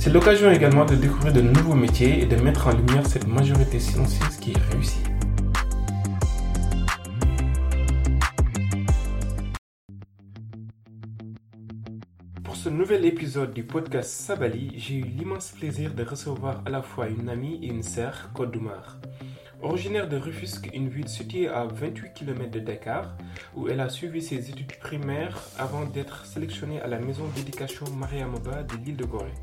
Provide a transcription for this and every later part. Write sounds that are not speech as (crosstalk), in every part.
C'est l'occasion également de découvrir de nouveaux métiers et de mettre en lumière cette majorité silencieuse qui réussit. Pour ce nouvel épisode du podcast Sabali, j'ai eu l'immense plaisir de recevoir à la fois une amie et une sœur, Kodoumar. Originaire de Rufusque, une ville située à 28 km de Dakar, où elle a suivi ses études primaires avant d'être sélectionnée à la maison d'éducation Mariamoba de l'île de Gorée.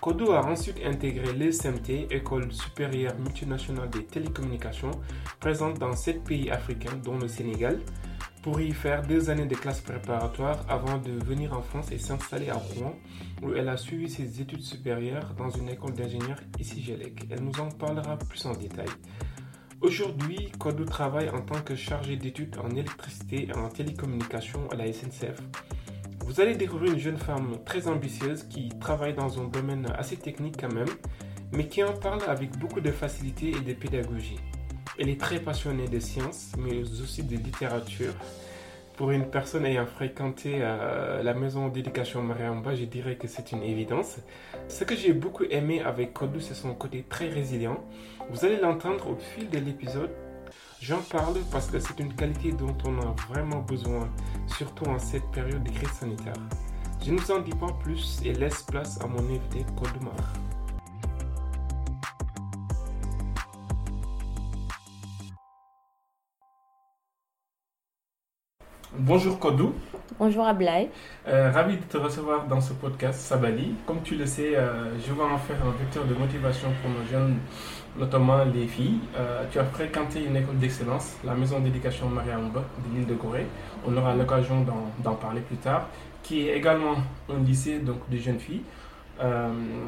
Kodo a ensuite intégré l'ESMT, École supérieure multinationale des télécommunications, présente dans sept pays africains, dont le Sénégal, pour y faire deux années de classe préparatoire avant de venir en France et s'installer à Rouen, où elle a suivi ses études supérieures dans une école d'ingénieurs ici Gelec. Elle nous en parlera plus en détail. Aujourd'hui, Kodou travaille en tant que chargé d'études en électricité et en télécommunication à la SNCF. Vous allez découvrir une jeune femme très ambitieuse qui travaille dans un domaine assez technique quand même, mais qui en parle avec beaucoup de facilité et de pédagogie. Elle est très passionnée de sciences, mais aussi de littérature. Pour une personne ayant fréquenté euh, la maison d'éducation Mariamba, je dirais que c'est une évidence. Ce que j'ai beaucoup aimé avec Kodou, c'est son côté très résilient. Vous allez l'entendre au fil de l'épisode. J'en parle parce que c'est une qualité dont on a vraiment besoin, surtout en cette période de crise sanitaire. Je ne vous en dis pas plus et laisse place à mon invité Kodoumar. Bonjour Kodou. Bonjour Ablaï. Euh, ravi de te recevoir dans ce podcast Sabali. Comme tu le sais, euh, je vais en faire un vecteur de motivation pour nos jeunes, notamment les filles. Euh, tu as fréquenté une école d'excellence, la maison d'éducation Mariamba de l'île de Corée. On aura l'occasion d'en parler plus tard, qui est également un lycée donc, de jeunes filles.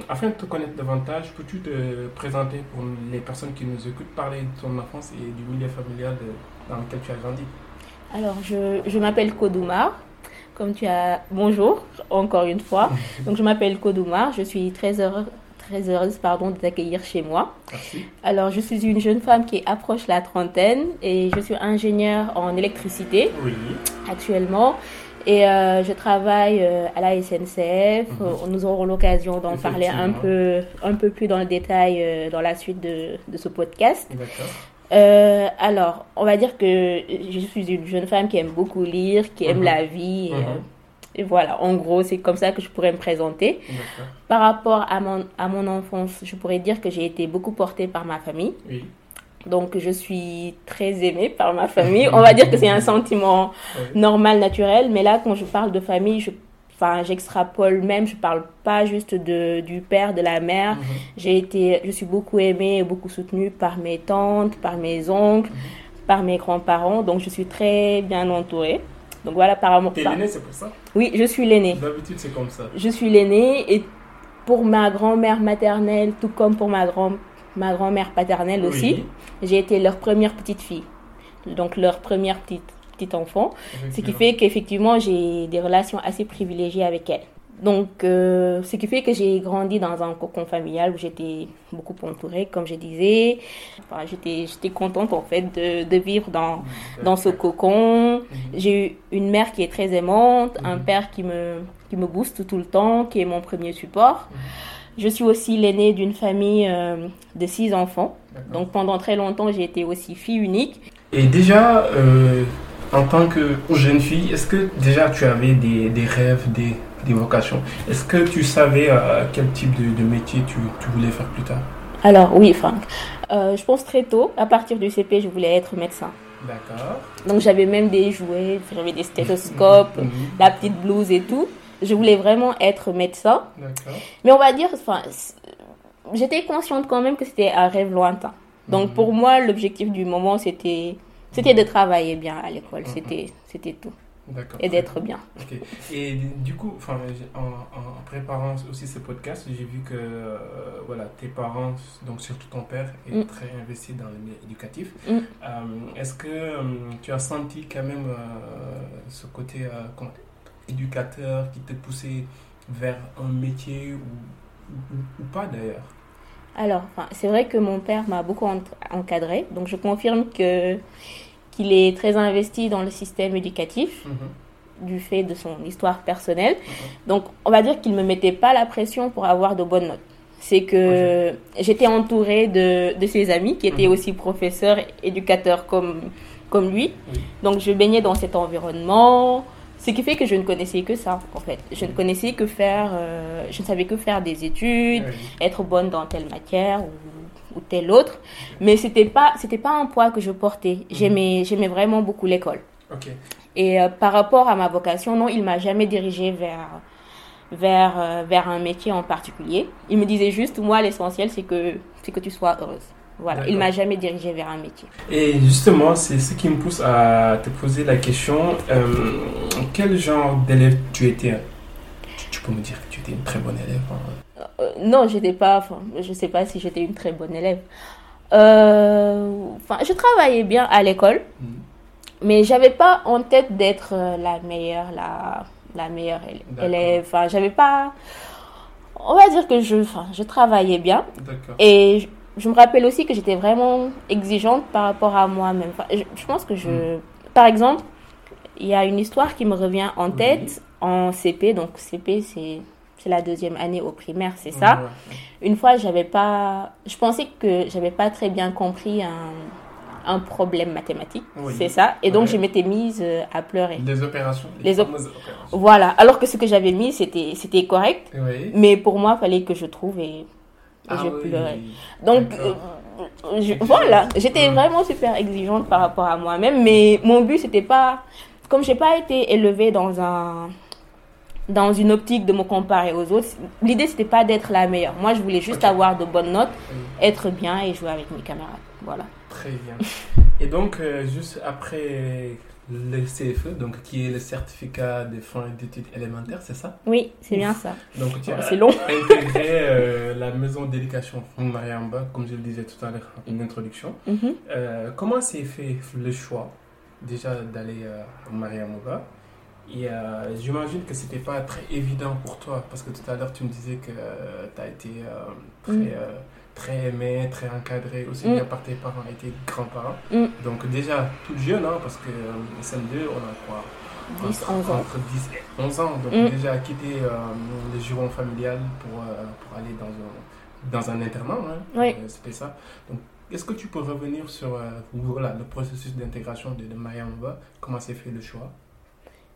afin de te connaître davantage, peux-tu te présenter pour les personnes qui nous écoutent, parler de ton enfance et du milieu familial dans lequel tu as grandi? Alors, je, je m'appelle Kodoumar. Comme tu as. Bonjour, encore une fois. (laughs) Donc, je m'appelle Kodoumar. Je suis très heureuse, très heureuse pardon, de t'accueillir chez moi. Merci. Alors, je suis une jeune femme qui approche la trentaine et je suis ingénieure en électricité Oui. actuellement. Et euh, je travaille euh, à la SNCF. Mhm. Nous aurons l'occasion d'en parler un peu, un peu plus dans le détail euh, dans la suite de, de ce podcast. Euh, alors, on va dire que je suis une jeune femme qui aime beaucoup lire, qui aime Mhm. la vie. Et, Mhm. Et voilà, en gros, c'est comme ça que je pourrais me présenter. Par rapport à mon, à mon enfance, je pourrais dire que j'ai été beaucoup portée par ma famille. Oui. Donc, je suis très aimée par ma famille. On va dire que c'est un sentiment Oui. normal, naturel. Mais là, quand je parle de famille, je, enfin, j'extrapole même. Je parle pas juste de, du père, de la mère. Mhm. J'ai été, je suis beaucoup aimée et beaucoup soutenue par mes tantes, par mes oncles, par mes grands-parents. Donc, je suis très bien entourée. Donc, voilà, par T'es par- l'aîné, c'est pour ça Oui, je suis l'aînée. D'habitude, c'est comme ça. Je suis l'aînée et pour ma grand-mère maternelle, tout comme pour ma, grand, ma grand-mère paternelle aussi, Oui. j'ai été leur première petite fille. Donc, leur première petite, petite enfant. Ce qui fait qu'effectivement, j'ai des relations assez privilégiées avec elle. Donc, euh, ce qui fait que j'ai grandi dans un cocon familial où j'étais beaucoup entourée, comme je disais. Enfin, j'étais, j'étais contente en fait de, de vivre dans, dans ce cocon. J'ai eu une mère qui est très aimante, un Mhm. père qui me, qui me booste tout le temps, qui est mon premier support. Je suis aussi l'aînée d'une famille euh, de six enfants. Donc, pendant très longtemps, j'ai été aussi fille unique. Et déjà, euh, en tant que jeune fille, est-ce que déjà tu avais des, des rêves, des, des vocations Est-ce que tu savais euh, quel type de, de métier tu, tu voulais faire plus tard? Alors oui, Franck. Euh, je pense très tôt, à partir du CP, je voulais être médecin. D'accord. Donc j'avais même des jouets, j'avais des stéthoscopes, Mhm. la petite blouse et tout. Je voulais vraiment être médecin. D'accord. Mais on va dire, enfin, j'étais consciente quand même que c'était un rêve lointain. Donc Mhm. pour moi, l'objectif du moment, c'était c'était de travailler bien à l'école. Mhm. C'était c'était tout. Et d'être bien. Et du coup, en, préparant aussi ce podcast, j'ai vu que euh, voilà, tes parents, donc surtout ton père, est Mm. très investi dans le milieu éducatif. Mm. Euh, Est-ce que euh, tu as senti quand même ce côté comment- éducateur qui te poussait vers un métier ou, ou- ou pas d'ailleurs? Alors, c'est vrai que mon père m'a beaucoup en- encadré. Donc je confirme que qu'il est très investi dans le système éducatif. Mhm. du fait de son histoire personnelle. Donc, on va dire qu'il ne me mettait pas la pression pour avoir de bonnes notes. C'est que j'étais entourée de, de ses amis qui étaient Mhm. aussi professeurs, éducateurs comme, comme lui. Donc, je baignais dans cet environnement. Ce qui fait que je ne connaissais que ça, en fait. Je ne connaissais que faire, euh, je ne savais que faire des études, être bonne dans telle matière ou, ou telle autre. Mais c'était pas, c'était pas un poids que je portais. J'aimais, j'aimais vraiment beaucoup l'école. Et euh, par rapport à ma vocation, non, il m'a jamais dirigé vers, vers, euh, vers un métier en particulier. Il me disait juste, moi, l'essentiel, c'est que, c'est que tu sois heureuse. Voilà, il m'a jamais dirigé vers un métier. Et justement, c'est ce qui me pousse à te poser la question euh, quel genre d'élève tu étais? Tu, tu peux me dire que tu étais une très bonne élève hein. Euh, non, j'étais pas, enfin, je sais pas si j'étais une très bonne élève. Euh, Enfin, je travaillais bien à l'école, Mhm. mais j'avais pas en tête d'être euh, la meilleure, la, la meilleure élève. Enfin, j'avais pas. On va dire que je, enfin, je travaillais bien. Et je, je me rappelle aussi que j'étais vraiment exigeante par rapport à moi-même. Enfin, je, je pense que je. Par exemple, il y a une histoire qui me revient en Oui. tête en CP. Donc, CP, c'est. C'est la deuxième année au primaire, c'est ça. Ouais. Une fois, j'avais pas. Je pensais que j'avais pas très bien compris un, un problème mathématique. Oui. C'est ça. Et donc, Ouais. je m'étais mise euh, à pleurer. Les opérations. Les op- opérations. Voilà. Alors que ce que j'avais mis, c'était c'était correct. Oui. Mais pour moi, il fallait que je trouve et, et Ah je oui. pleurais. Donc, euh, je- voilà, j'étais vraiment super exigeante par rapport à moi-même, mais mon but, c'était pas. Comme j'ai pas été élevée dans un. Dans une optique de me comparer aux autres, l'idée c'était pas d'être la meilleure. Moi, je voulais juste avoir de bonnes notes, Oui. être bien et jouer avec mes camarades. Voilà. Très bien. Et donc, euh, juste après le CFE, donc qui est le certificat de fin d'études élémentaires, c'est ça? Oui, c'est bien ça. Donc, tu as C'est long. (laughs) intégré euh, la maison d'éducation Mariamba, comme je le disais tout à l'heure, une introduction. Mhm. Euh, comment s'est fait le choix déjà d'aller à Mariamba Et euh, j'imagine que c'était pas très évident pour toi, parce que tout à l'heure tu me disais que tu as été euh, très, Mm. euh, très aimé, très encadré, aussi Mm. bien par tes parents et tes grands-parents. Mm. Donc déjà, tout jeune, hein, parce que euh, SN2, on a quoi? 10, entre, 11 ans. entre 10 et 11 ans. Donc Mm. déjà quitté euh, le giron familial pour, euh, pour aller dans un, dans un internat. hein. Oui. Euh, C'était ça. Donc est-ce que tu peux revenir sur euh, voilà, le processus d'intégration de, de Mariamba Comment s'est fait le choix?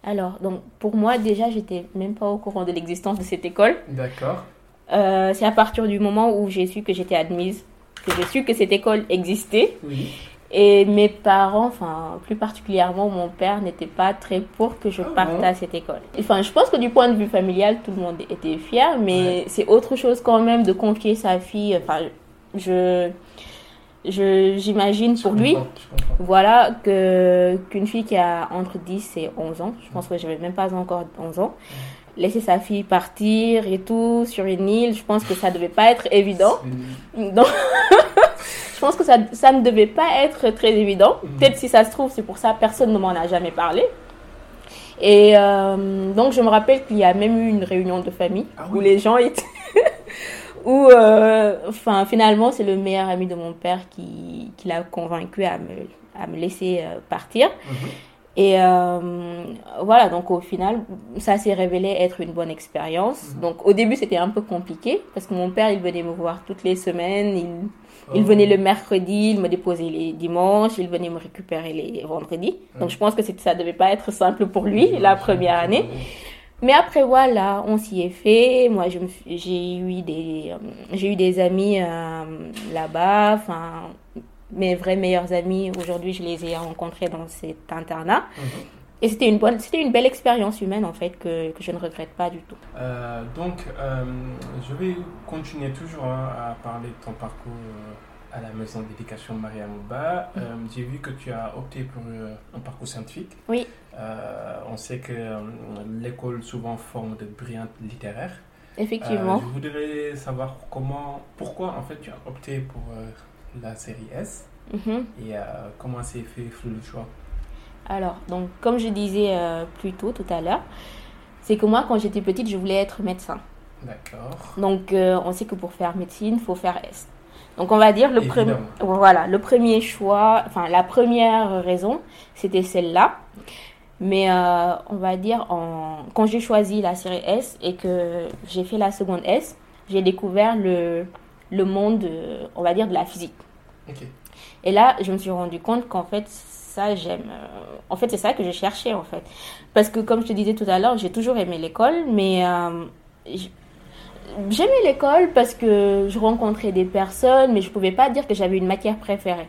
Alors, donc, pour moi, déjà, j'étais même pas au courant de l'existence de cette école. D'accord. Euh, c'est à partir du moment où j'ai su que j'étais admise, que j'ai su que cette école existait. Oui. Et mes parents, enfin, plus particulièrement mon père, n'était pas très pour que je Ah parte bon à cette école. Enfin, je pense que du point de vue familial, tout le monde était fier, mais Ouais. c'est autre chose quand même de confier sa fille. Enfin, je, je, j'imagine pour lui, voilà, que, qu'une fille qui a entre 10 et 11 ans, je pense que j'avais même pas encore 11 ans, laisser sa fille partir et tout sur une île, je pense que ça devait pas être évident. (laughs) Donc, je pense que ça, ça ne devait pas être très évident. Mhm. Peut-être si ça se trouve, c'est pour ça personne ne m'en a jamais parlé. Et euh, donc, je me rappelle qu'il y a même eu une réunion de famille Ah où les gens étaient. Où, euh, enfin, finalement, c'est le meilleur ami de mon père qui, qui l'a convaincu à me, à me laisser euh, partir. Mhm. Et euh, voilà, donc au final, ça s'est révélé être une bonne expérience. Mhm. Donc au début, c'était un peu compliqué parce que mon père, il venait me voir toutes les semaines. Il, il Oh. venait le mercredi, il me déposait les dimanches, il venait me récupérer les vendredis. Donc je pense que ça devait pas être simple pour lui la première année. Mais après, voilà, on s'y est fait. Moi, j'ai eu des, euh, j'ai eu des amis euh, là-bas. Enfin, mes vrais meilleurs amis, aujourd'hui, je les ai rencontrés dans cet internat. Mhm. Et c'était une bonne, c'était une belle expérience humaine, en fait, que, que je ne regrette pas du tout. Euh, donc, je vais continuer toujours hein, à parler de ton parcours à la maison d'éducation Maria Mouba. Euh, J'ai vu que tu as opté pour euh, un parcours scientifique. Oui. Euh, on sait que l'école souvent forme de brillantes littéraires. Effectivement. Je voudrais savoir comment, pourquoi en fait tu as opté pour la série S Mhm. et comment s'est fait le choix? Alors, donc, comme je disais plus tôt, tout à l'heure, c'est que moi, quand j'étais petite, je voulais être médecin. D'accord. Donc, on sait que pour faire médecine, il faut faire S. Donc, on va dire le premier, voilà, le premier choix, enfin, la première raison, c'était celle-là. Mais euh, on va dire, en, quand j'ai choisi la série S et que j'ai fait la seconde S, j'ai découvert le, le monde, euh, on va dire, de la physique. Ok. Et là, je me suis rendu compte qu'en fait, ça, j'aime. euh, En fait, c'est ça que je cherchais, en fait. Parce que, comme je te disais tout à l'heure, j'ai toujours aimé l'école, mais euh, j'aimais l'école parce que je rencontrais des personnes, mais je pouvais pas dire que j'avais une matière préférée.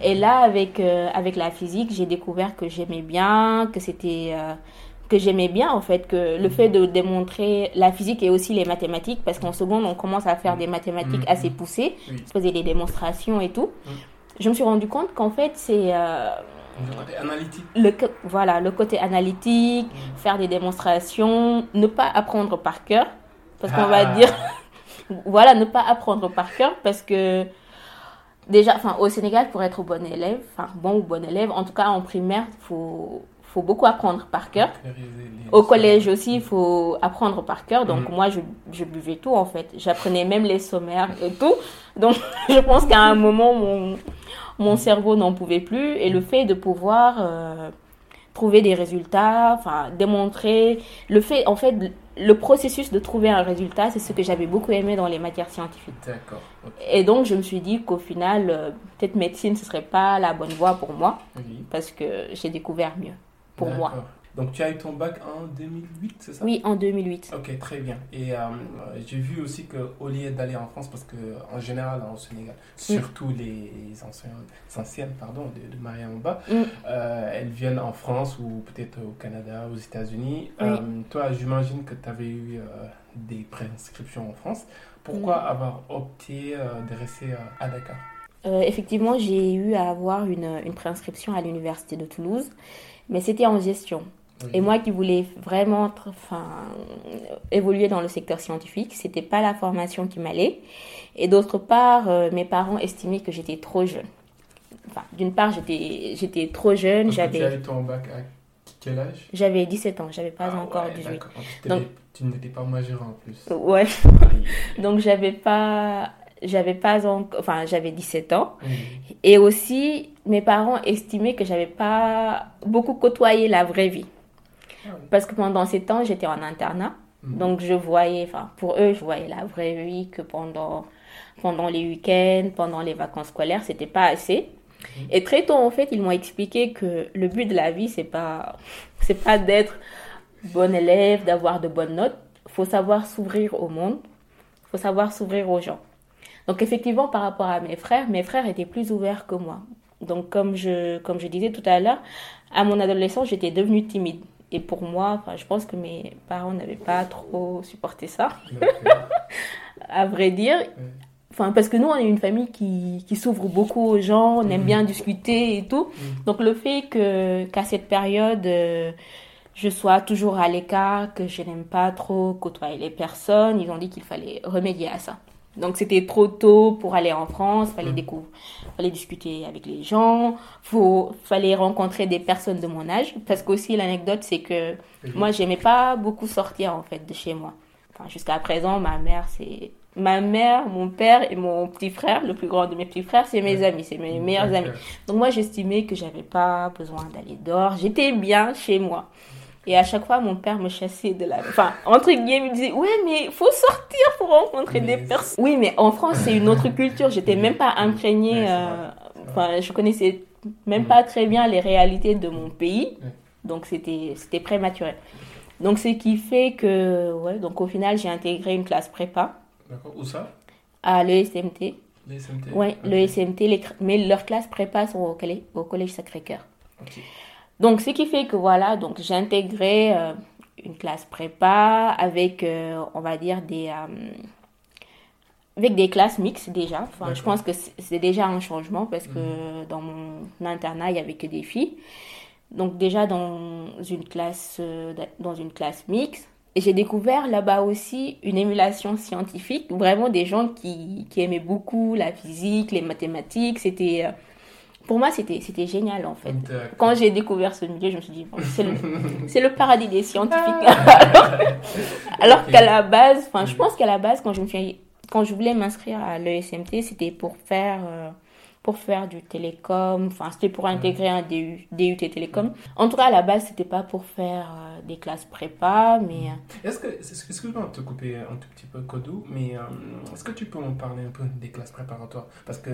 Et là, avec, euh, avec la physique, j'ai découvert que j'aimais bien, que c'était. euh, que j'aimais bien en fait que le fait de démontrer la physique et aussi les mathématiques parce qu'en seconde on commence à faire des mathématiques Mhm. assez poussées Oui. je faisais des démonstrations et tout je me suis rendu compte qu'en fait c'est euh, Le côté analytique. le voilà le côté analytique Mhm. faire des démonstrations ne pas apprendre par cœur parce qu'on va dire (laughs) voilà ne pas apprendre par cœur parce que déjà enfin au Sénégal pour être bon élève enfin bon ou bon élève en tout cas en primaire faut faut beaucoup apprendre par cœur au collège aussi, il faut apprendre par cœur. Donc, Mhm. moi, je, je buvais tout, en fait. J'apprenais même les sommaires et tout. Donc, (laughs) je pense qu'à un moment, mon, mon cerveau n'en pouvait plus. Et le fait de pouvoir euh, trouver des résultats, enfin, démontrer, le fait, en fait, le processus de trouver un résultat, c'est ce que j'avais beaucoup aimé dans les matières scientifiques. D'accord. Et donc, je me suis dit qu'au final, euh, peut-être médecine, ce serait pas la bonne voie pour moi, Oui. parce que j'ai découvert mieux pour moi. Donc tu as eu ton bac en 2008, c'est ça? Oui, en 2008. Ok, très bien. Et euh, j'ai vu aussi qu'au lieu d'aller en France, parce que en général au Sénégal, surtout les anciens, anciennes pardon, de, de Maria Mba, Mm. euh, elles viennent en France ou peut-être au Canada, aux États-Unis. Oui. Euh, toi, j'imagine que tu avais eu des préinscriptions en France. Pourquoi Mm. avoir opté de rester à Dakar? Effectivement, j'ai eu à avoir une, une préinscription à l'université de Toulouse, mais c'était en gestion. Oui. Et moi qui voulais vraiment enfin, évoluer dans le secteur scientifique, c'était pas la formation qui m'allait. Et d'autre part, euh, mes parents estimaient que j'étais trop jeune. Enfin, d'une part, j'étais j'étais trop jeune, j'avais ton bac à quel âge? J'avais 17 ans, j'avais pas Ah encore ouais, 18. d'accord. Tu Donc- n'étais- Tu n'étais pas majeur en plus. Ouais, donc j'avais pas j'avais pas enfin, j'avais 17 ans. Oui. Et aussi, mes parents estimaient que j'avais pas beaucoup côtoyé la vraie vie. Ah oui. Parce que pendant ces temps, j'étais en internat. Mhm. Donc, je voyais, enfin, pour eux, je voyais la vraie vie que pendant, pendant les week-ends, pendant les vacances scolaires, c'était pas assez. Mhm. Et très tôt, en fait, ils m'ont expliqué que le but de la vie, c'est pas, c'est pas d'être bon élève, d'avoir de bonnes notes. Faut savoir s'ouvrir au monde. Faut savoir s'ouvrir aux gens. Donc, effectivement, par rapport à mes frères, mes frères étaient plus ouverts que moi. Donc, comme je, comme je disais tout à l'heure, à mon adolescence, j'étais devenue timide. Et pour moi, enfin, je pense que mes parents n'avaient pas trop supporté ça, (laughs) à vrai dire. Enfin, parce que nous, on est une famille qui, qui s'ouvre beaucoup aux gens, on aime bien discuter et tout. Mhm. Donc, le fait que, qu'à cette période, euh, je sois toujours à l'écart, que je n'aime pas trop côtoyer les personnes, ils ont dit qu'il fallait remédier à ça. Donc, c'était trop tôt pour aller en France, fallait découvrir, fallait discuter avec les gens, faut, fallait rencontrer des personnes de mon âge. Parce qu'aussi, l'anecdote, c'est que Oui. moi, j'aimais pas beaucoup sortir en fait de chez moi. Enfin, jusqu'à présent, ma mère, c'est ma mère, mon père et mon petit frère, le plus grand de mes petits frères, c'est mes Ouais. amis, c'est mes meilleurs amis. Donc moi, j'estimais que j'avais pas besoin d'aller dehors. J'étais bien chez moi. Et à chaque fois, mon père me chassait de la... Enfin, entre guillemets, il me disait, ouais, mais faut sortir pour rencontrer Mais des personnes. Oui, mais en France, c'est une autre culture. J'étais même pas imprégnée. Ouais, euh. Enfin, je connaissais même pas très bien les réalités de mon pays. Donc, c'était prématuré. Donc, ce qui fait que, ouais, donc au final, j'ai intégré une classe prépa. D'accord. Où ça? À l'ESMT. L'ESMT Oui, l'ESMT, mais leurs classes prépa sont au collège, au collège Sacré-Cœur. Donc, ce qui fait que, voilà, donc j'ai intégré euh, une classe prépa avec, euh, on va dire, des avec des classes mixtes déjà. Enfin, je pense que c'est déjà un changement parce que mhm. dans mon internat, il n'y avait que des filles. Donc déjà dans une classe, euh, dans une classe mixte. Et j'ai découvert là-bas aussi une émulation scientifique, vraiment des gens qui, qui aimaient beaucoup la physique, les mathématiques. C'était, euh, pour moi, c'était, c'était génial en fait. Quand j'ai découvert ce milieu, je me suis dit, c'est, le, (laughs) c'est le paradis des scientifiques. (laughs) alors, alors qu'à la base, enfin, je pense qu'à la base, quand je me suis quand je voulais m'inscrire à l'ESMT, c'était pour faire euh, pour faire du télécom, enfin c'était pour intégrer un DU, DUT télécom. En tout cas, à la base, c'était pas pour faire euh, des classes prépa, mais... Euh, est-ce que, excuse-moi de te couper un tout petit peu, Kodou, mais est-ce que tu peux me parler un peu des classes préparatoires? Parce que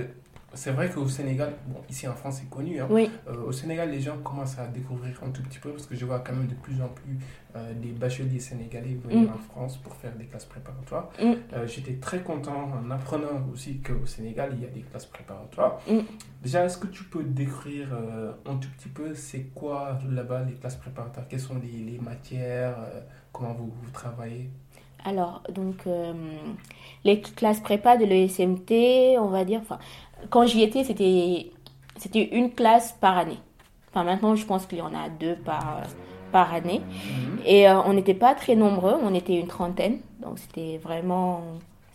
c'est vrai qu'au Sénégal, bon, ici en France, c'est connu. Hein. Oui. Euh, au Sénégal, les gens commencent à découvrir un tout petit peu parce que je vois quand même de plus en plus euh, des bacheliers sénégalais venir mm. en France pour faire des classes préparatoires. Mm. Euh, j'étais très content en apprenant aussi qu'au Sénégal, il y a des classes préparatoires. Mm. Déjà, est-ce que tu peux décrire un tout petit peu c'est quoi là-bas les classes préparatoires? Quelles sont les, les matières Comment vous, vous travaillez? Alors, donc, les classes prépa de l'ESMT, on va dire, enfin, quand j'y étais, c'était, c'était une classe par année. Enfin, maintenant, je pense qu'il y en a deux par, par année. Mhm. Et euh, on n'était pas très nombreux, on était une trentaine. Donc, c'était vraiment,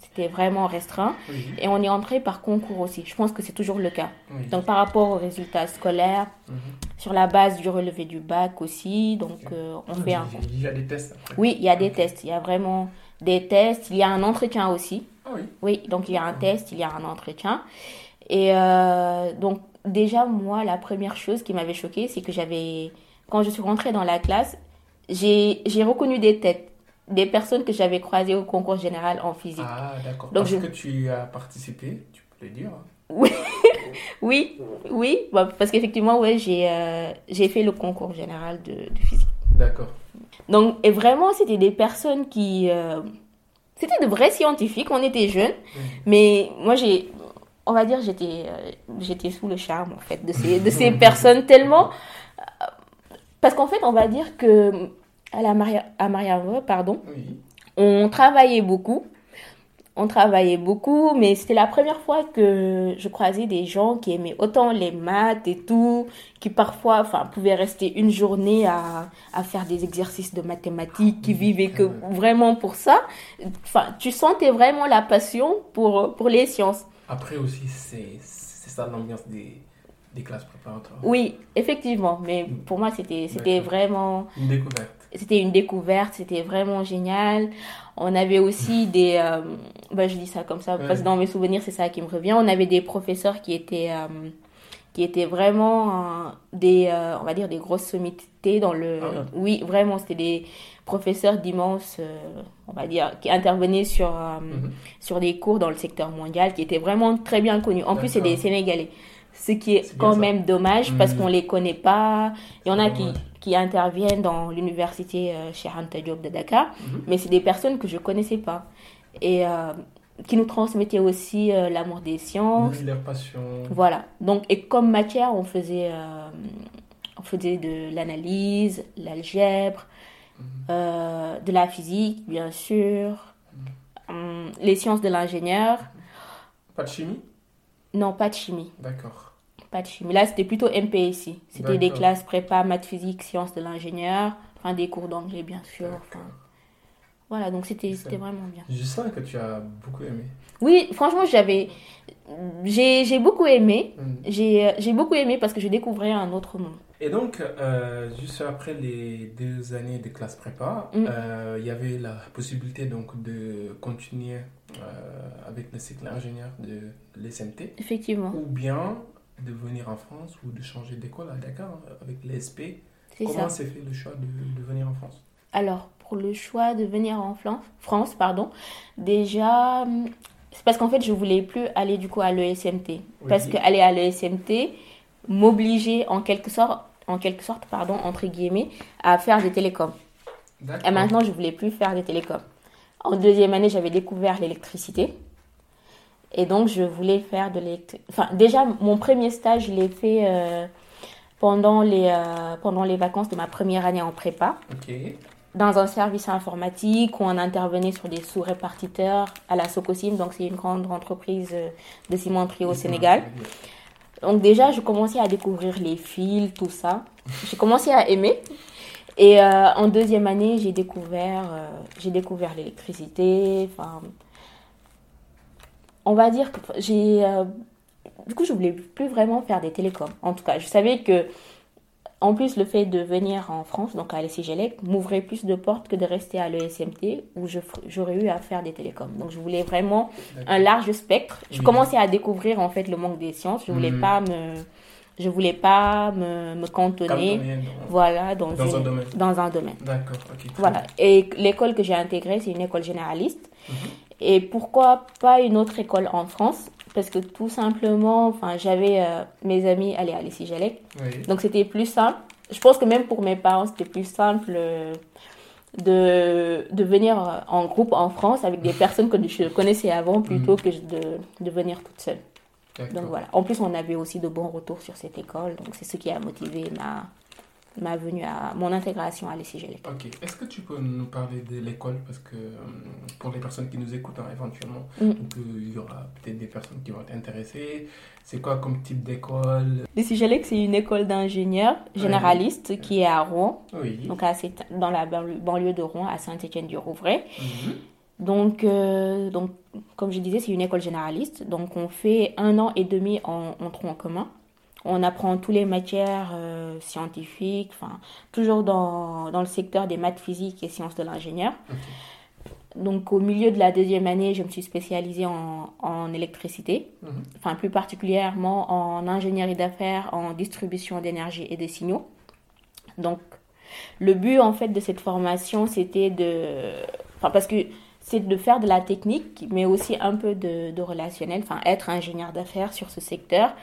c'était vraiment restreint. Et on est entré par concours aussi. Je pense que c'est toujours le cas. Donc, par rapport aux résultats scolaires, mhm. sur la base du relevé du bac aussi. Donc, euh, on fait un. Il y a des tests Oui, il y a des tests. Il y a vraiment des tests. Il y a un entretien aussi. Ah oui. Oui, donc il y a un test, il y a un entretien. Et euh, donc, déjà, moi, la première chose qui m'avait choquée, c'est que j'avais, quand je suis rentrée dans la classe, j'ai reconnu des têtes, des personnes que j'avais croisées au concours général en physique. Ah, d'accord. Parce que tu as participé, tu peux le dire. Oui, (laughs) oui, oui, bah, parce qu'effectivement, ouais, j'ai euh, fait le concours général de, de physique. D'accord. Donc, et vraiment, c'était des personnes qui. Euh, c'était de vrais scientifiques, on était jeunes, mais moi, j'ai on va dire, j'étais, euh, j'étais sous le charme, en fait, de ces, de ces (laughs) personnes tellement. Euh, parce qu'en fait, on va dire que à la Maria, à pardon, on travaillait beaucoup. On travaillait beaucoup, mais c'était la première fois que je croisais des gens qui aimaient autant les maths et tout, qui parfois enfin, pouvaient rester une journée à, à faire des exercices de mathématiques, qui vivaient que vraiment pour ça. Enfin, tu sentais vraiment la passion pour, pour les sciences. Après aussi, c'est ça l'ambiance des, des, classes préparatoires. Oui, effectivement. Mais pour moi, c'était vraiment... Une découverte. C'était une découverte, c'était vraiment génial. On avait aussi (laughs) des... Euh, bah, je dis ça comme ça, parce que dans mes souvenirs, c'est ça qui me revient. On avait des professeurs qui étaient... Euh, qui étaient vraiment des, euh, on va dire, des grosses sommités dans le... Ah oui. vraiment, c'était des professeurs d'immenses, euh, on va dire, qui intervenaient sur, euh, mhm. sur des cours dans le secteur mondial, qui étaient vraiment très bien connus. En plus, c'est des Sénégalais. Ce qui est, quand même dommage parce mhm. qu'on les connaît pas. Il y en a qui, qui interviennent dans l'université chez Hanta Diop de Dakar, mhm. mais c'est des personnes que je connaissais pas. Et qui nous transmettait aussi euh, l'amour des sciences. leur passion. Voilà. Donc, et comme matière, on faisait, euh, on faisait de l'analyse, l'algèbre. Euh, de la physique, bien sûr, mhm. hum, les sciences de l'ingénieur. Pas de chimie? Non, pas de chimie. D'accord. Pas de chimie. Là, c'était plutôt MPSI. C'était des classes prépa, maths, physique, sciences de l'ingénieur, enfin des cours d'anglais, bien sûr. Voilà, donc c'était vraiment bien. Je sens que tu as beaucoup aimé. Oui, franchement, j'avais. J'ai beaucoup aimé. Mm. J'ai beaucoup aimé parce que je découvrais un autre monde. Et donc, euh, juste après les deux années de classe prépa, mm. euh, il y avait la possibilité donc de continuer euh, avec le cycle ingénieur de l'SMT. Effectivement. Ou bien de venir en France ou de changer d'école à Dakar avec l'ESP. Comment s'est fait le choix de, de venir en France? Alors, pour le choix de venir en France, pardon, déjà, c'est parce qu'en fait, je voulais plus aller du coup à l'ESMT. Parce qu'aller à l'ESMT m'obligeait en quelque sorte, en quelque sorte, pardon, entre guillemets, à faire des télécoms. Et maintenant, je voulais plus faire des télécoms. En deuxième année, j'avais découvert l'électricité. Et donc, je voulais faire de l'électricité. Enfin, déjà, mon premier stage, je l'ai fait euh, pendant, les, euh, pendant les vacances de ma première année en prépa. Dans un service informatique où on intervenait sur des sous-répartiteurs à la Socosim. Donc, c'est une grande entreprise euh, de cimenterie au Sénégal. Donc, déjà, je commençais à découvrir les fils, tout ça. J'ai commencé à aimer. Et en deuxième année, j'ai découvert, j'ai découvert l'électricité. Enfin, on va dire que j'ai. Euh, du coup, je voulais plus vraiment faire des télécoms. En tout cas, je savais que, en plus, le fait de venir en France, donc à l'ECGLEC, m'ouvrait plus de portes que de rester à l'ESMT où j'aurais eu à faire des télécoms. Donc, je voulais vraiment un large spectre. Je commençais à découvrir en fait le manque des sciences. Je voulais mhm. pas me je voulais pas me, me cantonner, voilà, dans, dans, un domaine. dans un domaine. D'accord, Voilà. Et l'école que j'ai intégrée, c'est une école généraliste. Mhm. Et pourquoi pas une autre école en France? Parce que tout simplement, enfin, j'avais euh, mes amis aller à l'ECGLEC. Donc c'était plus simple. Je pense que même pour mes parents, c'était plus simple euh, de, de venir euh, en groupe en France avec des personnes que je connaissais avant plutôt mhm. que de, de venir toute seule. Donc voilà. En plus, on avait aussi de bons retours sur cette école. Donc c'est ce qui a motivé ma, ma venue à mon intégration à l'ECG. Ok. Est-ce que tu peux nous parler de l'école? Parce que euh, pour les personnes qui nous écoutent hein, éventuellement, mm. il y aura peut-être des personnes qui vont être intéressées. C'est quoi comme type d'école? L'ECG, c'est une école d'ingénieurs généralistes qui est à Rouen. Oui. Donc à, dans la banlieue de Rouen, à Saint-Étienne-du-Rouvray. Mm-hmm. Donc, euh, donc, comme je disais, c'est une école généraliste. Donc, on fait un an et demi en, en tronc commun. On apprend toutes les matières euh, scientifiques, enfin, toujours dans, dans, le secteur des maths physiques et sciences de l'ingénieur. Donc, au milieu de la deuxième année, je me suis spécialisée en, en électricité, mhm. enfin, plus particulièrement en ingénierie d'affaires, en distribution d'énergie et des signaux. Donc, le but, en fait, de cette formation, c'était de... Enfin, parce que c'est de faire de la technique, mais aussi un peu de, de relationnel, enfin, être ingénieur d'affaires sur ce secteur.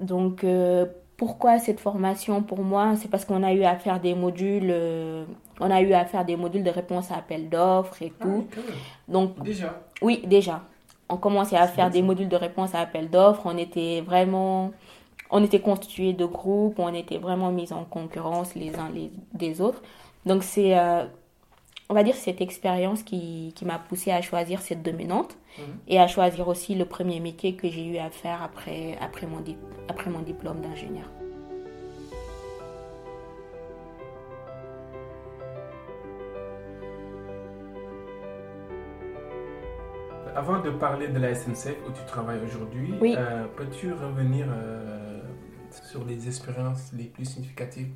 Donc, euh, pourquoi cette formation pour moi? C'est parce qu'on a eu à faire des modules, euh, on a eu à faire des modules de réponse à appel d'offres et tout. Ah, Donc, déjà? Oui, déjà. On commençait à faire des modules de réponse à appel d'offres. On était vraiment, on était constitué de groupes, on était vraiment mis en concurrence les uns les, des autres. Donc, c'est euh, on va dire, cette expérience qui, qui m'a poussé à choisir cette dominante mhm. et à choisir aussi le premier métier que j'ai eu à faire après, après, mon, après mon diplôme d'ingénieur. Avant de parler de la SNCF où tu travailles aujourd'hui, euh, peux-tu revenir euh, sur les expériences les plus significatives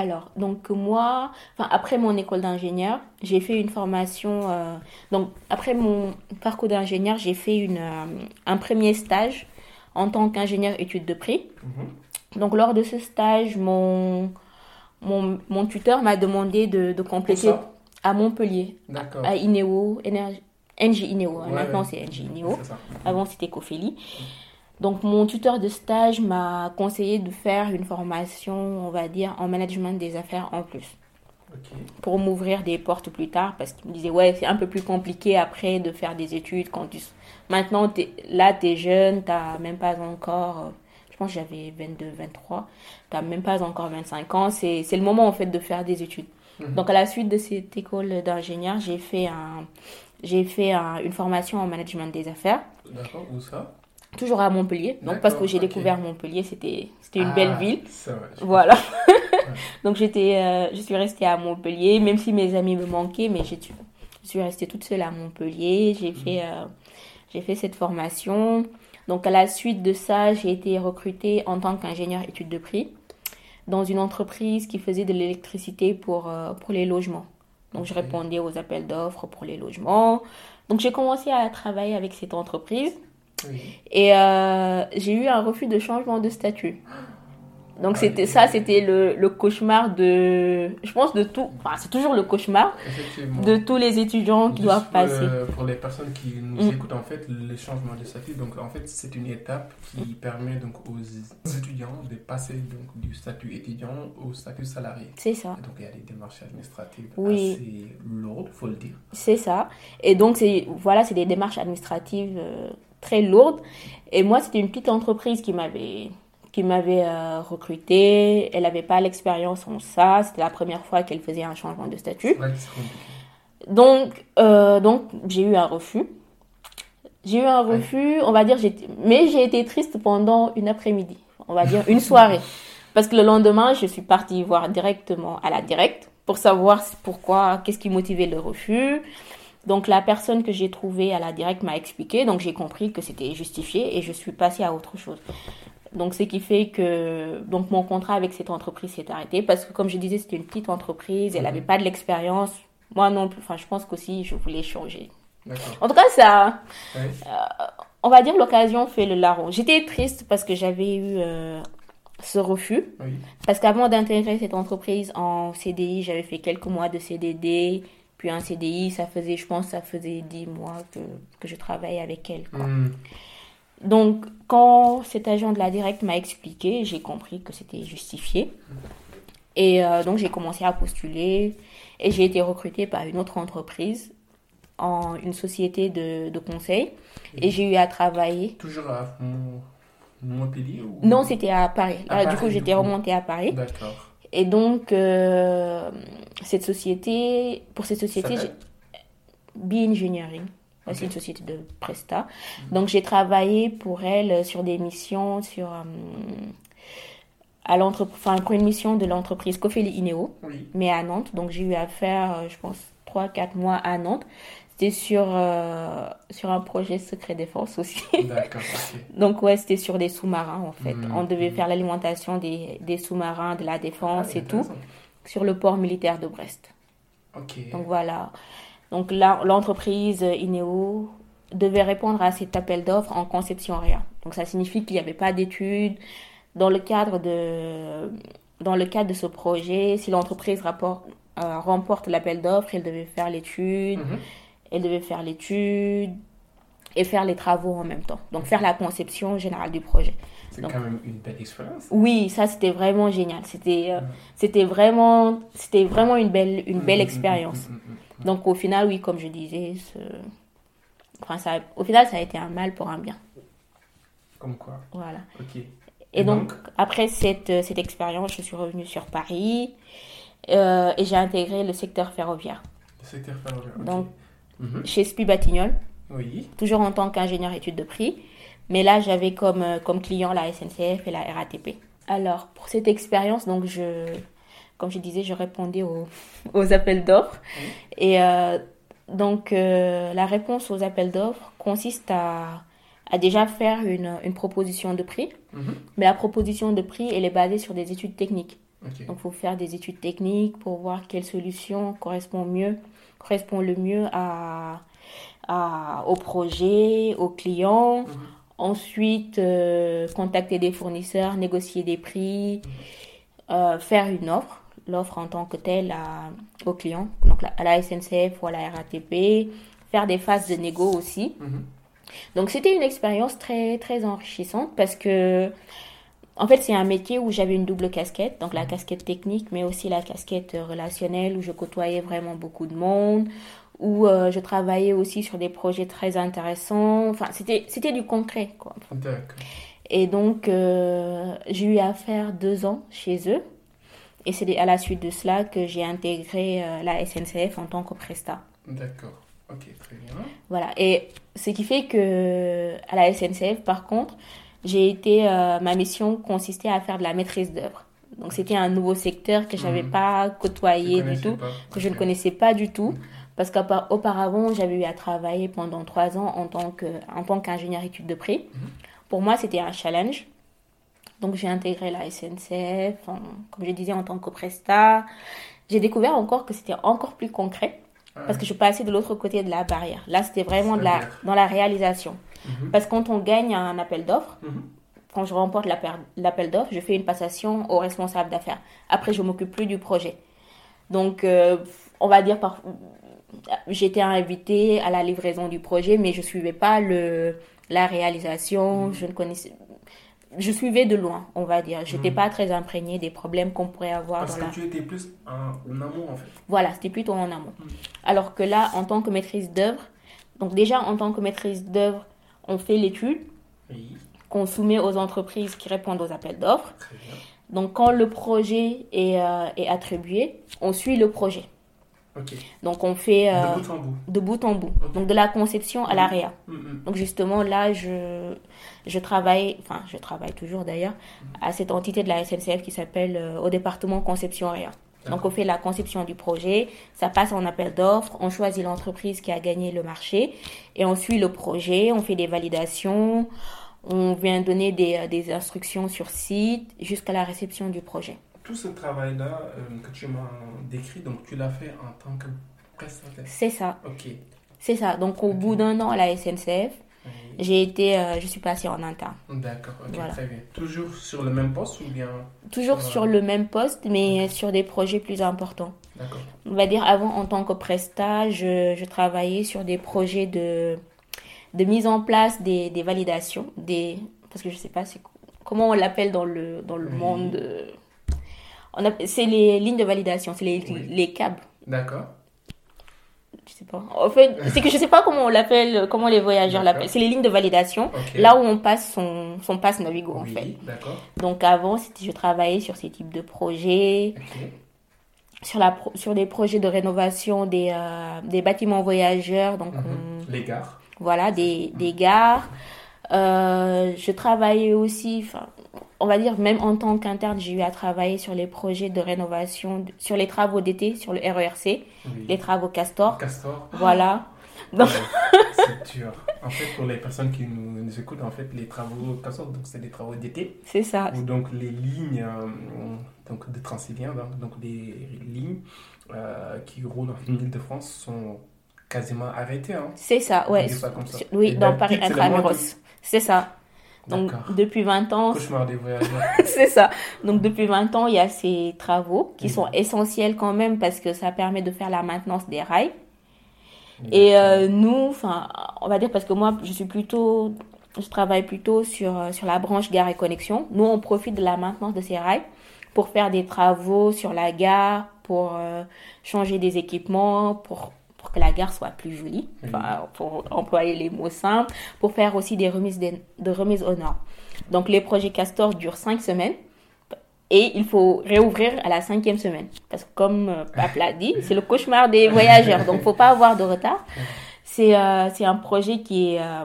alors, donc moi, enfin, après mon école d'ingénieur, j'ai fait une formation. Euh, donc, après mon parcours d'ingénieur, j'ai fait une, euh, un premier stage en tant qu'ingénieur études de prix. Mhm. Donc, lors de ce stage, mon, mon, mon tuteur m'a demandé de, de compléter à Montpellier, à Ineo, NG Ineo. Maintenant, c'est NG Ineo. Avant, c'était Cofeli. Donc mon tuteur de stage m'a conseillé de faire une formation, on va dire, en management des affaires en plus. Pour m'ouvrir des portes plus tard, parce qu'il me disait, ouais, c'est un peu plus compliqué après de faire des études. Quand tu... Maintenant, es, là, tu es jeune, tu n'as même pas encore, je pense que j'avais 22, 23, tu n'as même pas encore 25 ans. C'est le moment, en fait, de faire des études. Mhm. Donc, à la suite de cette école d'ingénieur, j'ai fait, un, fait une formation en management des affaires. D'accord, où ça? Toujours à Montpellier. Donc parce que j'ai découvert Montpellier, c'était une belle ah, ville. voilà. (laughs) Donc j'étais euh, je suis restée à Montpellier même si mes amis me manquaient mais je suis restée toute seule à Montpellier, j'ai fait mhm. euh, j'ai fait cette formation. Donc à la suite de ça, j'ai été recrutée en tant qu'ingénieur études de prix dans une entreprise qui faisait de l'électricité pour euh, pour les logements. Donc je répondais aux appels d'offres pour les logements. Donc j'ai commencé à travailler avec cette entreprise. Et euh, j'ai eu un refus de changement de statut. Donc c'était ça, c'était le, le, cauchemar de, je pense de tout, enfin c'est toujours le cauchemar de tous les étudiants qui doivent passer. pour les personnes qui nous mm. écoutent en fait, le changement de statut, donc en fait c'est une étape qui permet donc aux étudiants de passer donc du statut étudiant au statut salarié. C'est ça. donc il y a des démarches administratives assez lourdes, faut le dire. C'est ça. Et donc c'est voilà, c'est des démarches administratives euh, très lourdes. Et moi c'était une petite entreprise qui m'avait qui m'avait euh, recruté. Elle n'avait pas l'expérience en ça. C'était la première fois qu'elle faisait un changement de statut. donc, euh, donc j'ai eu un refus. J'ai eu un refus, on va dire, mais j'ai été triste pendant une après-midi, on va dire une soirée. Parce que le lendemain, je suis partie voir directement à la directe pour savoir pourquoi, qu'est-ce qui motivait le refus. Donc la personne que j'ai trouvée à la directe m'a expliqué, donc j'ai compris que c'était justifié et je suis passée à autre chose. Donc, ce qui fait que donc mon contrat avec cette entreprise s'est arrêté parce que, comme je disais, c'était une petite entreprise, elle n'avait mhm. pas de l'expérience. Moi non plus. Enfin, je pense qu'aussi, je voulais changer. En tout cas, ça, euh, on va dire, l'occasion fait le larron. J'étais triste parce que j'avais eu euh, ce refus. Parce qu'avant d'intégrer cette entreprise en CDI, j'avais fait quelques mois de CDD. Puis un CDI, ça faisait, je pense, ça faisait 10 mois que, que je travaillais avec elle. Quoi. Hmm. Donc, quand cet agent de la directe m'a expliqué, j'ai compris que c'était justifié. Et euh, donc, j'ai commencé à postuler et j'ai été recrutée par une autre entreprise, en une société de, de conseil. Et j'ai eu à travailler. Toujours à Montpellier Non, c'était à Paris. du coup, j'étais remontée à Paris. D'accord. Et donc, euh, cette société, pour cette société, B-Engineering. C'est une société de Presta. Donc j'ai travaillé pour elle sur des missions sur euh, à enfin, pour une mission de l'entreprise Cofeli Ineo, mais à Nantes. Donc j'ai eu à faire, euh, je pense, 3-4 mois à Nantes. C'était sur, euh, sur un projet secret défense aussi. (laughs) D'accord. Donc ouais, c'était sur des sous-marins en fait. Hmm. On devait faire l'alimentation des, des sous-marins, de la défense ah, et tout, sur le port militaire de Brest. Ok. Donc voilà. Donc l'entreprise Ineo devait répondre à cet appel d'offres en conception rien. Donc ça signifie qu'il n'y avait pas d'études. Dans le cadre de, dans le cadre de ce projet, si l'entreprise euh, remporte l'appel d'offres, elle devait faire l'étude, mhm. Elle devait faire l'étude et faire les travaux en même temps. Donc faire la conception générale du projet. C'est quand même une belle expérience. Oui, ça c'était vraiment génial. C'était euh, c'était vraiment c'était vraiment une belle une belle mhm, expérience. Donc au final, oui, comme je disais, enfin, ça, au final, ça a été un mal pour un bien. Comme quoi. Voilà. Ok. Et, donc, après cette, cette expérience, je suis revenue sur Paris euh, et j'ai intégré le secteur ferroviaire. Le secteur ferroviaire. Donc, mhm. chez SPI Batignolles. Oui. Toujours en tant qu'ingénieur études de prix. Mais là, j'avais comme, euh, comme client la SNCF et la RATP. Alors, pour cette expérience, donc je, comme je disais, je répondais aux, (laughs) aux appels d'offres. Et euh, donc, euh, la réponse aux appels d'offres consiste à, à, déjà faire une, une proposition de prix. Mhm. Mais la proposition de prix, elle est basée sur des études techniques. Donc, il faut faire des études techniques pour voir quelle solution correspond mieux, correspond le mieux à, à au projet, aux clients. Mhm. Ensuite, euh, contacter des fournisseurs, négocier des prix, mhm. faire une offre l'offre en tant que telle à, au client, donc à la SNCF ou à la RATP, faire des phases de négo aussi. Mhm. Donc c'était une expérience très très enrichissante parce que en fait c'est un métier où j'avais une double casquette, donc la casquette technique mais aussi la casquette relationnelle où je côtoyais vraiment beaucoup de monde, où euh, je travaillais aussi sur des projets très intéressants. Enfin c'était c'était du concret quoi. Et donc euh, j'ai eu à faire deux ans chez eux. Et c'est à la suite de cela que j'ai intégré euh, la SNCF en tant que presta. D'accord. Ok, très bien. Voilà. Et ce qui fait que à la SNCF, par contre, j'ai été, euh, ma mission consistait à faire de la maîtrise d'œuvre. Donc c'était un nouveau secteur que j'avais n'avais pas côtoyé du tout, que je ne connaissais pas du tout, parce qu'auparavant j'avais eu à travailler pendant trois ans en tant que en tant qu'ingénieur études de prix. Mhm. Pour moi c'était un challenge donc j'ai intégré la SNCF, comme je disais, en tant que presta. J'ai découvert encore que c'était encore plus concret parce que je passais de l'autre côté de la barrière. Là, c'était vraiment de la, dans la réalisation. Mhm. Parce que quand on gagne un appel d'offres, mhm. quand je remporte l'appel d'offres, je fais une passation au responsable d'affaires. Après, je m'occupe plus du projet. Donc, euh, on va dire, par... j'étais invitée à la livraison du projet, mais je suivais pas le, la réalisation. Mmh. Je ne connaissais, je suivais de loin, on va dire. Je n'étais mmh. pas très imprégnée des problèmes qu'on pourrait avoir. Parce que tu étais plus en, amont, en fait. Voilà, c'était plutôt en amont. Mmh. Alors que là, en tant que maîtrise d'œuvre, donc déjà en tant que maîtrise d'œuvre, on fait l'étude qu'on soumet aux entreprises qui répondent aux appels d'offres. Donc quand le projet est, euh, est, attribué, on suit le projet. Donc on fait euh, de bout en bout. De bout en bout. Donc de la conception à l'AREA. Mm, mm. Donc justement là, je, je travaille, enfin je travaille toujours d'ailleurs, à cette entité de la SNCF qui s'appelle euh, au département conception AREA. Donc on fait la conception du projet, ça passe en appel d'offres, on choisit l'entreprise qui a gagné le marché et on suit le projet, on fait des validations, on vient donner des, euh, des instructions sur site jusqu'à la réception du projet. Tout ce travail-là euh, que tu m'as décrit, donc tu l'as fait en tant que prestataire C'est ça. Ok. C'est ça. Donc au bout d'un an à la SNCF, j'ai été, euh, je suis passée en interne. D'accord, ok, très bien. Toujours sur le même poste ou bien Toujours sur, le même poste, mais sur des projets plus importants. D'accord. On va dire avant, en tant que presta, je, je travaillais sur des projets de de mise en place des, des validations, des, parce que je sais pas comment on l'appelle dans le, dans le monde. C'est les lignes de validation, c'est les, les câbles. D'accord. Je sais pas. En fait, c'est que je sais pas comment on l'appelle, comment les voyageurs l'appellent. C'est les lignes de validation, là où on passe son, son passe Navigo en fait. Donc avant, je travaillais sur ces types de projets. Sur, la, sur des projets de rénovation des, euh, des bâtiments voyageurs. Donc mhm. Les gares voilà, des, des gares. Euh, je travaillais aussi, on va dire même en tant qu'interne, j'ai eu à travailler sur les projets de rénovation, sur les travaux d'été, sur le RERC, les travaux Castor. Castor. Voilà. Donc... c'est dur. En fait, pour les personnes qui nous, écoutent, en fait, les travaux Castor, donc c'est des travaux d'été. C'est ça. Où donc les lignes euh, donc de Transilien, donc, des lignes euh, qui roulent en Ile-de-France sont quasiment arrêté. Hein. C'est ça, ouais. Oui, dans Paris Intramuros. C'est ça. Donc, depuis 20 ans. Cauchemar des voyageurs. (laughs) c'est ça. Donc, depuis 20 ans, il y a ces travaux qui sont essentiels quand même parce que ça permet de faire la maintenance des rails. Et euh, nous, enfin, on va dire parce que moi, je suis plutôt, je travaille plutôt sur, euh, sur la branche gare et connexion. Nous, on profite de la maintenance de ces rails pour faire des travaux sur la gare, pour euh, changer des équipements, pour pour que la gare soit plus jolie, pour employer les mots simples, pour faire aussi des remises de, de remises au nord. Donc les projets Castor durent cinq semaines et il faut réouvrir à la cinquième semaine. Parce que comme euh, Pape l'a dit, c'est le cauchemar des (laughs) voyageurs, donc faut pas avoir de retard. C'est euh, un projet qui est, euh,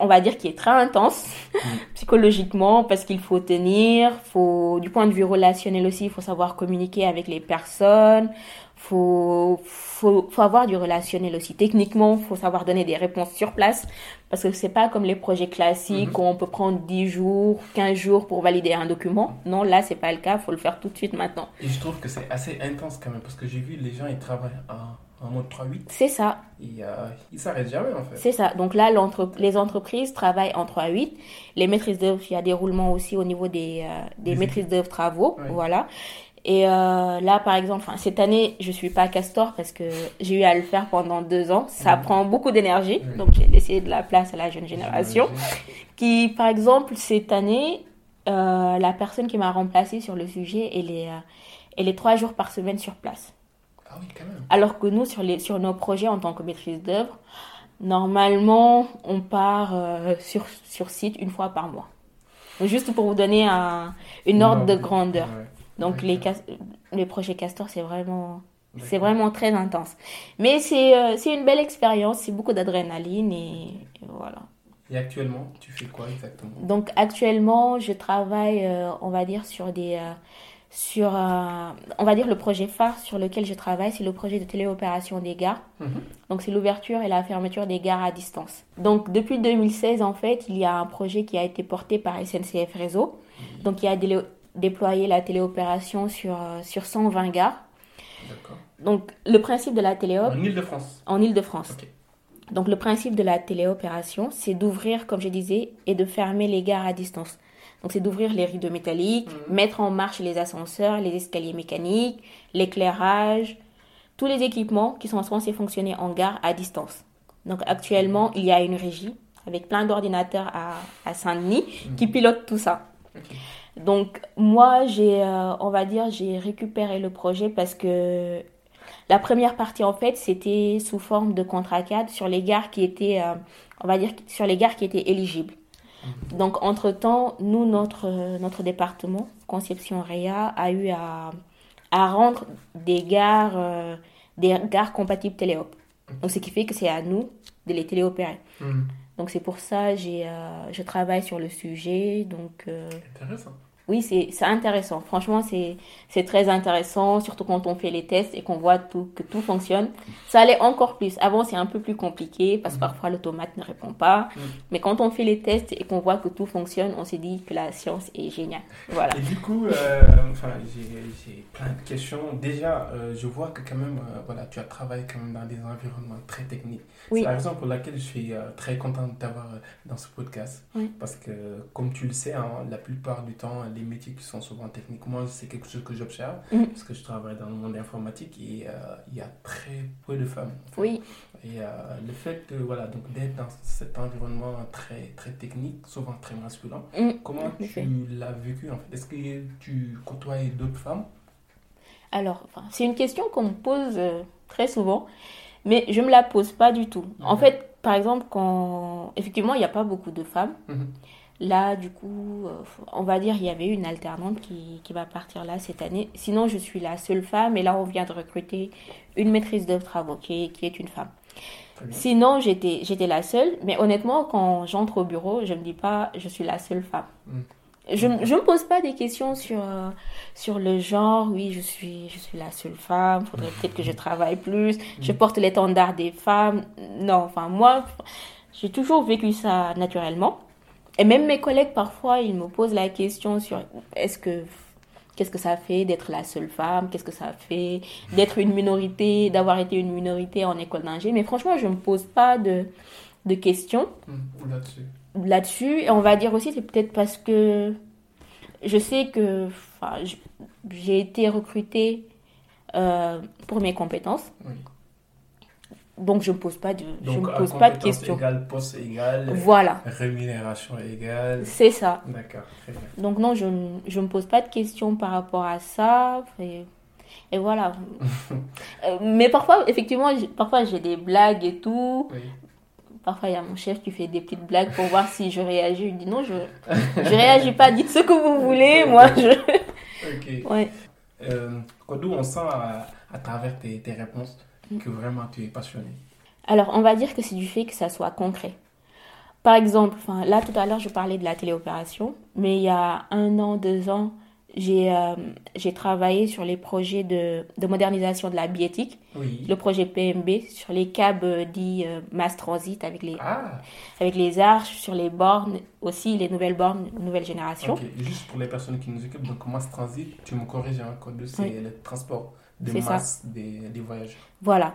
on va dire, qui est très intense (laughs) psychologiquement parce qu'il faut tenir, faut, du point de vue relationnel aussi, il faut savoir communiquer avec les personnes, faut, faut, faut avoir du relationnel aussi. Techniquement, faut savoir donner des réponses sur place parce que c'est pas comme les projets classiques mhm. où on peut prendre 10 jours, 15 jours pour valider un document. Non, là, c'est pas le cas. Faut le faire tout de suite maintenant. Et je trouve que c'est assez intense quand même parce que j'ai vu les gens, ils travaillent en, en mode 3-8. C'est ça. Et, euh, ils s'arrêtent jamais en fait. C'est ça. Donc là, les entreprises travaillent en 3-8. Les maîtrises d'œuvre, il y a des roulements aussi au niveau des, euh, des, maîtrises d'œuvre travaux. Voilà. Et euh, là, par exemple, cette année, je suis pas castor parce que j'ai eu à le faire pendant deux ans. Ça prend beaucoup d'énergie, donc j'ai laissé de la place à la jeune génération. Qui, par exemple, cette année, euh, la personne qui m'a remplacée sur le sujet, elle est, euh, elle est trois jours par semaine sur place. Ah oui, quand même. Alors que nous, sur, les, sur nos projets en tant que maîtrise d'œuvre, normalement, on part sur, sur site une fois par mois. juste pour vous donner un, une ordre de grandeur. Donc les, les projets Castor, c'est vraiment, c'est vraiment très intense. Mais c'est euh, c'est une belle expérience, c'est beaucoup d'adrénaline et, voilà. Et actuellement, tu fais quoi exactement? Donc actuellement, je travaille, euh, on va dire, sur des... Euh, sur, on va dire, le projet phare sur lequel je travaille, c'est le projet de téléopération des gares. Mhm. Donc, c'est l'ouverture et la fermeture des gares à distance. Donc, depuis 2016, en fait, il y a un projet qui a été porté par SNCF Réseau. Donc, il y a des déployer la téléopération sur, euh, sur 120 gares. Donc, le principe de la téléop... En Ile-de-France En Ile-de-France. Donc, le principe de la téléopération, c'est d'ouvrir, comme je disais, et de fermer les gares à distance. Donc c'est d'ouvrir les rideaux métalliques, Mhm. mettre en marche les ascenseurs, les escaliers mécaniques, l'éclairage, tous les équipements qui sont censés fonctionner en gare à distance. Donc actuellement, il y a une régie avec plein d'ordinateurs à, à Saint-Denis qui pilotent tout ça. Donc moi, j'ai, euh, on va dire, j'ai récupéré le projet parce que la première partie, en fait, c'était sous forme de contrat cadre sur les gares qui étaient, euh, on va dire, sur les gares qui étaient éligibles. Donc, entre-temps, nous, notre, notre département, Conception Réa, a eu à, à rendre des gares, euh, des gares compatibles téléop. Donc, ce qui fait que c'est à nous de les téléopérer. Mhm. Donc, c'est pour ça que euh, je travaille sur le sujet. Donc, euh, Intéressant. Oui, c'est intéressant. Franchement, c'est très intéressant, surtout quand on fait les tests et qu'on voit tout, que tout fonctionne. Ça allait encore plus. Avant, c'est un peu plus compliqué parce que parfois l'automate ne répond pas. Mhm. Mais quand on fait les tests et qu'on voit que tout fonctionne, on s'est dit que la science est géniale. Voilà. Et du coup, euh, enfin, j'ai plein de questions. Déjà, euh, je vois que quand même, euh, voilà, tu as travaillé quand même dans des environnements très techniques. Oui. C'est la raison pour laquelle je suis très content de t'avoir dans ce podcast. Oui. Parce que, comme tu le sais, hein, la plupart du temps, les métiers qui sont souvent techniques, moi, c'est quelque chose que j'observe Mhm. parce que je travaille dans le monde informatique et euh, il y a très peu de femmes. en fait. Oui, Et euh, le fait de, voilà, donc d'être dans cet environnement très, très technique, souvent très masculin, Mm, comment en tu l'as vécu en fait? Est-ce que tu côtoies d'autres femmes? Alors, c'est une question qu'on me pose euh, très souvent, mais je me la pose pas du tout. En fait, par exemple, quand effectivement, il n'y a pas beaucoup de femmes. Là, du coup, euh, on va dire il y avait une alternante qui, qui va partir là cette année. Sinon, je suis la seule femme et là, on vient de recruter une maîtrise de travaux qui est, qui est une femme. Sinon, j'étais, j'étais la seule, mais honnêtement, quand j'entre au bureau, je me dis pas je suis la seule femme. Mm. Je ne me pose pas des questions sur, euh, sur le genre, oui, je suis, je suis la seule femme, faudrait (laughs) peut-être que je travaille plus, je porte l'étendard des femmes. Non, enfin, moi, j'ai toujours vécu ça naturellement. Et même mes collègues, parfois, ils me posent la question sur est-ce que qu'est-ce que ça fait d'être la seule femme, qu'est-ce que ça fait d'être une minorité, d'avoir été une minorité en école d'ingé? Mais franchement, je ne me pose pas de, de questions Mm, Là-dessus. là-dessus. Et on va dire aussi, c'est peut-être parce que je sais que j'ai été recrutée euh, pour mes compétences. Oui. Donc, je ne pose pas de, je me pose pas de questions. égale, poste égal, Voilà, rémunération égale. c'est ça. D'accord. Donc non, je ne me pose pas de questions par rapport à ça. Et, et voilà. (laughs) Euh, Mais parfois, effectivement, parfois j'ai des blagues et tout. Oui. Parfois, il y a mon chef qui fait des petites blagues pour voir si je réagis. Je dis non, je je réagis pas. Dites ce que vous voulez. (laughs) Moi, je... Ok. Ouais. Euh, Kodou, on sent à, à travers tes, tes réponses. Que vraiment tu es passionné. Alors, on va dire que c'est du fait que ça soit concret. Par exemple, là, tout à l'heure, je parlais de la téléopération. Mais il y a un an, deux ans, j'ai euh, travaillé sur les projets de, de modernisation de la biétique. Oui. le projet PMB sur les câbles euh, dits euh, mass transit avec les, Ah, avec les arches, sur les bornes aussi, les nouvelles bornes, nouvelle génération. Juste pour les personnes qui nous occupent, donc masse transit, tu me corriges, Kodou, c'est Oui. le transport de C'est ça. masse des, des voyageurs. Voilà.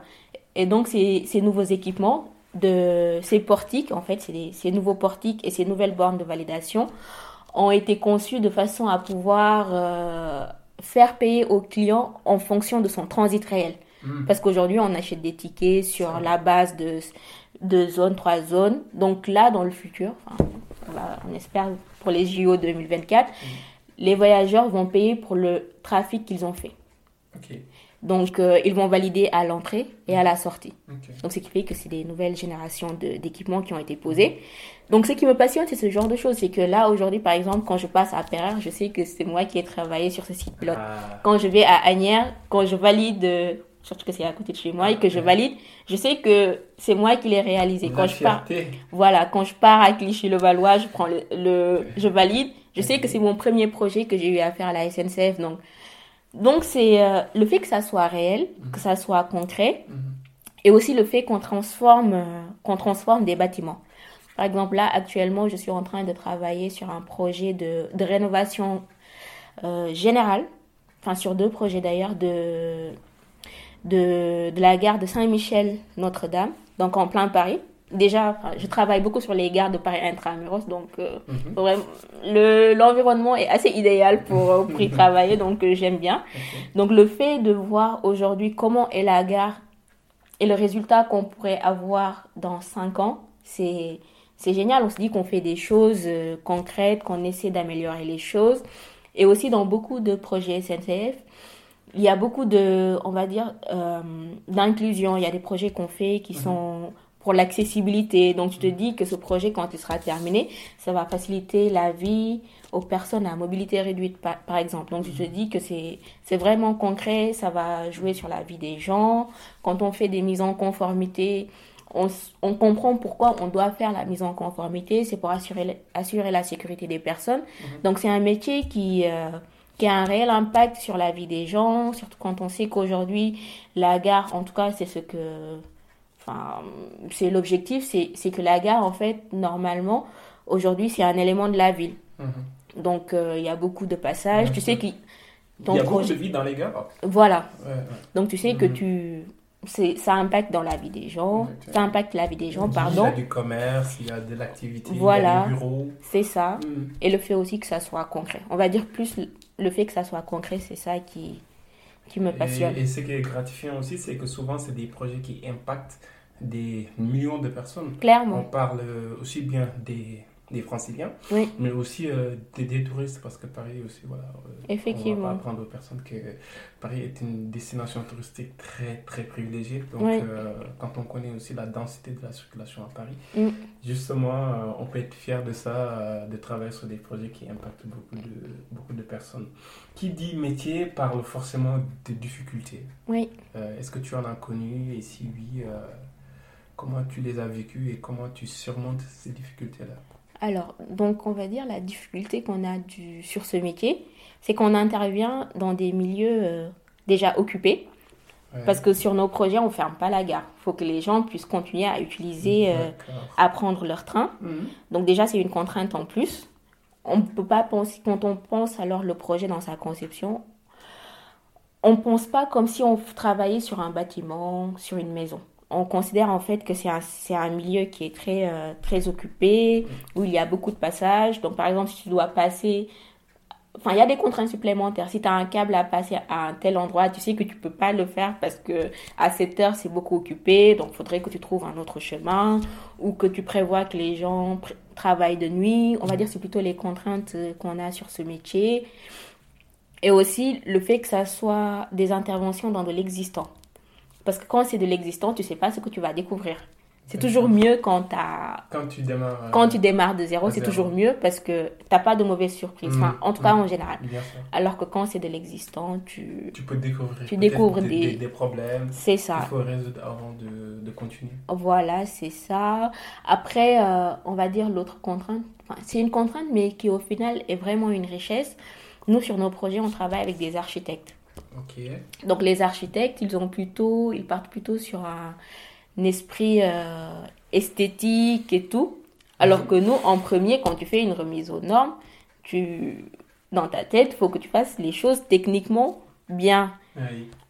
Et donc, ces, ces nouveaux équipements, de, ces portiques, en fait, des- ces nouveaux portiques et ces nouvelles bornes de validation ont été conçus de façon à pouvoir euh, faire payer au client en fonction de son transit réel. Mm. Parce qu'aujourd'hui, on achète des tickets sur Ça. la base de, de zones, trois zones. Donc là, dans le futur, on, va- on espère pour les JO 2024, les voyageurs vont payer pour le trafic qu'ils ont fait. Donc, euh, ils vont valider à l'entrée et à la sortie. Donc, ce qui fait que c'est des nouvelles générations d'équipements qui ont été posés. Donc, ce qui me passionne, c'est ce genre de choses. C'est que là, aujourd'hui, par exemple, quand je passe à Perrin, je sais que c'est moi qui ai travaillé sur ce site pilote. Ah, Quand je vais à Agnières, quand je valide, euh, surtout que c'est à côté de chez moi et que je valide, je sais que c'est moi qui l'ai réalisé. la Quand je pars, voilà, quand je pars à Clichy-le-Valois, je prends le, le- je valide. Je sais que c'est mon premier projet que j'ai eu à faire à la SNCF. Donc, donc c'est euh, le fait que ça soit réel, que ça soit concret, Mhm. et aussi le fait qu'on transforme, euh, qu'on transforme des bâtiments. Par exemple, là, actuellement, je suis en train de travailler sur un projet de, de rénovation euh, générale, enfin sur deux projets d'ailleurs, de, de, de la gare de Saint-Michel-Notre-Dame, donc en plein Paris. Déjà, je travaille beaucoup sur les gares de Paris Intramuros, donc euh, mhm. le, l'environnement est assez idéal pour, euh, pour y travailler, donc euh, j'aime bien. Donc le fait de voir aujourd'hui comment est la gare et le résultat qu'on pourrait avoir dans 5 ans, c'est, c'est génial. On se dit qu'on fait des choses concrètes, qu'on essaie d'améliorer les choses. Et aussi dans beaucoup de projets SNCF, il y a beaucoup de, on va dire, d'inclusion. Il y a des projets qu'on fait qui mhm. sont pour l'accessibilité. Donc, tu te dis que ce projet, quand il sera terminé, ça va faciliter la vie aux personnes à mobilité réduite, par, exemple. Donc, tu te dis que c'est vraiment concret, ça va jouer sur la vie des gens. Quand on fait des mises en conformité, on, on comprend pourquoi on doit faire la mise en conformité. C'est pour assurer, assurer la sécurité des personnes. Mhm. Donc, c'est un métier qui... Euh, qui a un réel impact sur la vie des gens, surtout quand on sait qu'aujourd'hui, la gare, en tout cas, c'est ce que c'est l'objectif, c'est que la gare, en fait, normalement, aujourd'hui, c'est un élément de la ville. Mhm. Donc, euh, il y a beaucoup de passages. Tu sais qu'il. Il y a beaucoup de vie dans les gares. Voilà. Donc, tu sais que mhm. tu. Ça impacte dans la vie des gens, ça impacte la vie des gens, pardon. Il y a du commerce, il y a de l'activité, voilà. il y a des bureaux. C'est ça. Mhm. Et le fait aussi que ça soit concret. On va dire plus le fait que ça soit concret, c'est ça qui, qui me passionne. Et, et ce qui est gratifiant aussi, c'est que souvent, c'est des projets qui impactent des millions de personnes. Clairement. On parle aussi bien des, des franciliens, mais aussi euh, des, touristes, parce que Paris aussi, voilà. Euh, Effectivement. On va pas apprendre aux personnes que Paris est une destination touristique très, très privilégiée. Donc, euh, quand on connaît aussi la densité de la circulation à Paris, mm. justement, on peut être fier de ça, de travailler sur des projets qui impactent beaucoup de, beaucoup de personnes. Qui dit métier parle forcément de difficultés. Oui. Est-ce que tu en as connu? Et si oui, Comment tu les as vécues et comment tu surmontes ces difficultés-là? Alors, donc on va dire la difficulté qu'on a du, sur ce métier, c'est qu'on intervient dans des milieux euh, déjà occupés. Parce que sur nos projets, on ne ferme pas la gare. Il faut que les gens puissent continuer à utiliser, euh, à prendre leur train. Mhm. Donc déjà, c'est une contrainte en plus. On peut pas penser, quand on pense alors le projet dans sa conception, on ne pense pas comme si on travaillait sur un bâtiment, sur une maison on considère en fait que c'est un, un, milieu qui est très, euh, très occupé, où il y a beaucoup de passages. Donc, par exemple, si tu dois passer. Enfin, il y a des contraintes supplémentaires. Si tu as un câble à passer à un tel endroit, tu sais que tu peux pas le faire parce que à cette heure, c'est beaucoup occupé. Donc, il faudrait que tu trouves un autre chemin ou que tu prévois que les gens travaillent de nuit. On va dire c'est plutôt les contraintes euh, qu'on a sur ce métier. Et aussi le fait que ça soit des interventions dans de l'existant. Parce que quand c'est de l'existant, tu sais pas ce que tu vas découvrir. C'est toujours mieux quand, as... quand, tu démarres, euh, quand tu démarres de zéro, c'est toujours mieux parce que tu n'as pas de mauvaises surprises. enfin, mm, en tout cas, mm, en général. Alors que quand c'est de l'existant, tu... Tu peux découvrir, tu découvres des, des, problèmes. C'est ça. Il faut résoudre avant de, de continuer. Voilà, c'est ça. Après, euh, on va dire l'autre contrainte. Enfin, c'est une contrainte, mais qui au final est vraiment une richesse. Nous, sur nos projets, on travaille avec des architectes. Donc les architectes, ils ont plutôt, ils partent plutôt sur un, esprit euh, esthétique et tout. Alors mhm. que nous, en premier, quand tu fais une remise aux normes, tu, dans ta tête, il faut que tu fasses les choses techniquement bien.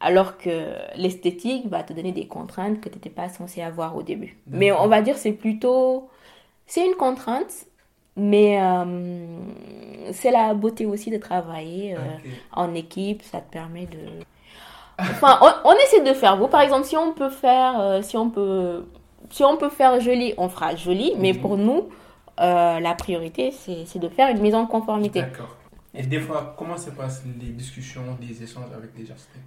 Alors que l'esthétique va te donner des contraintes que tu n'étais pas censé avoir au début. Mais on va dire c'est plutôt... C'est une contrainte, mais euh, c'est la beauté aussi de travailler euh, en équipe, ça te permet de... Enfin, on, essaie de faire beau. Par exemple, si on peut faire, euh, si on peut, si on peut faire joli, on fera joli. Mais mhm. pour nous, la priorité, c'est de faire une mise en conformité. D'accord. Et des fois, comment se passent les discussions, les échanges avec les architectes?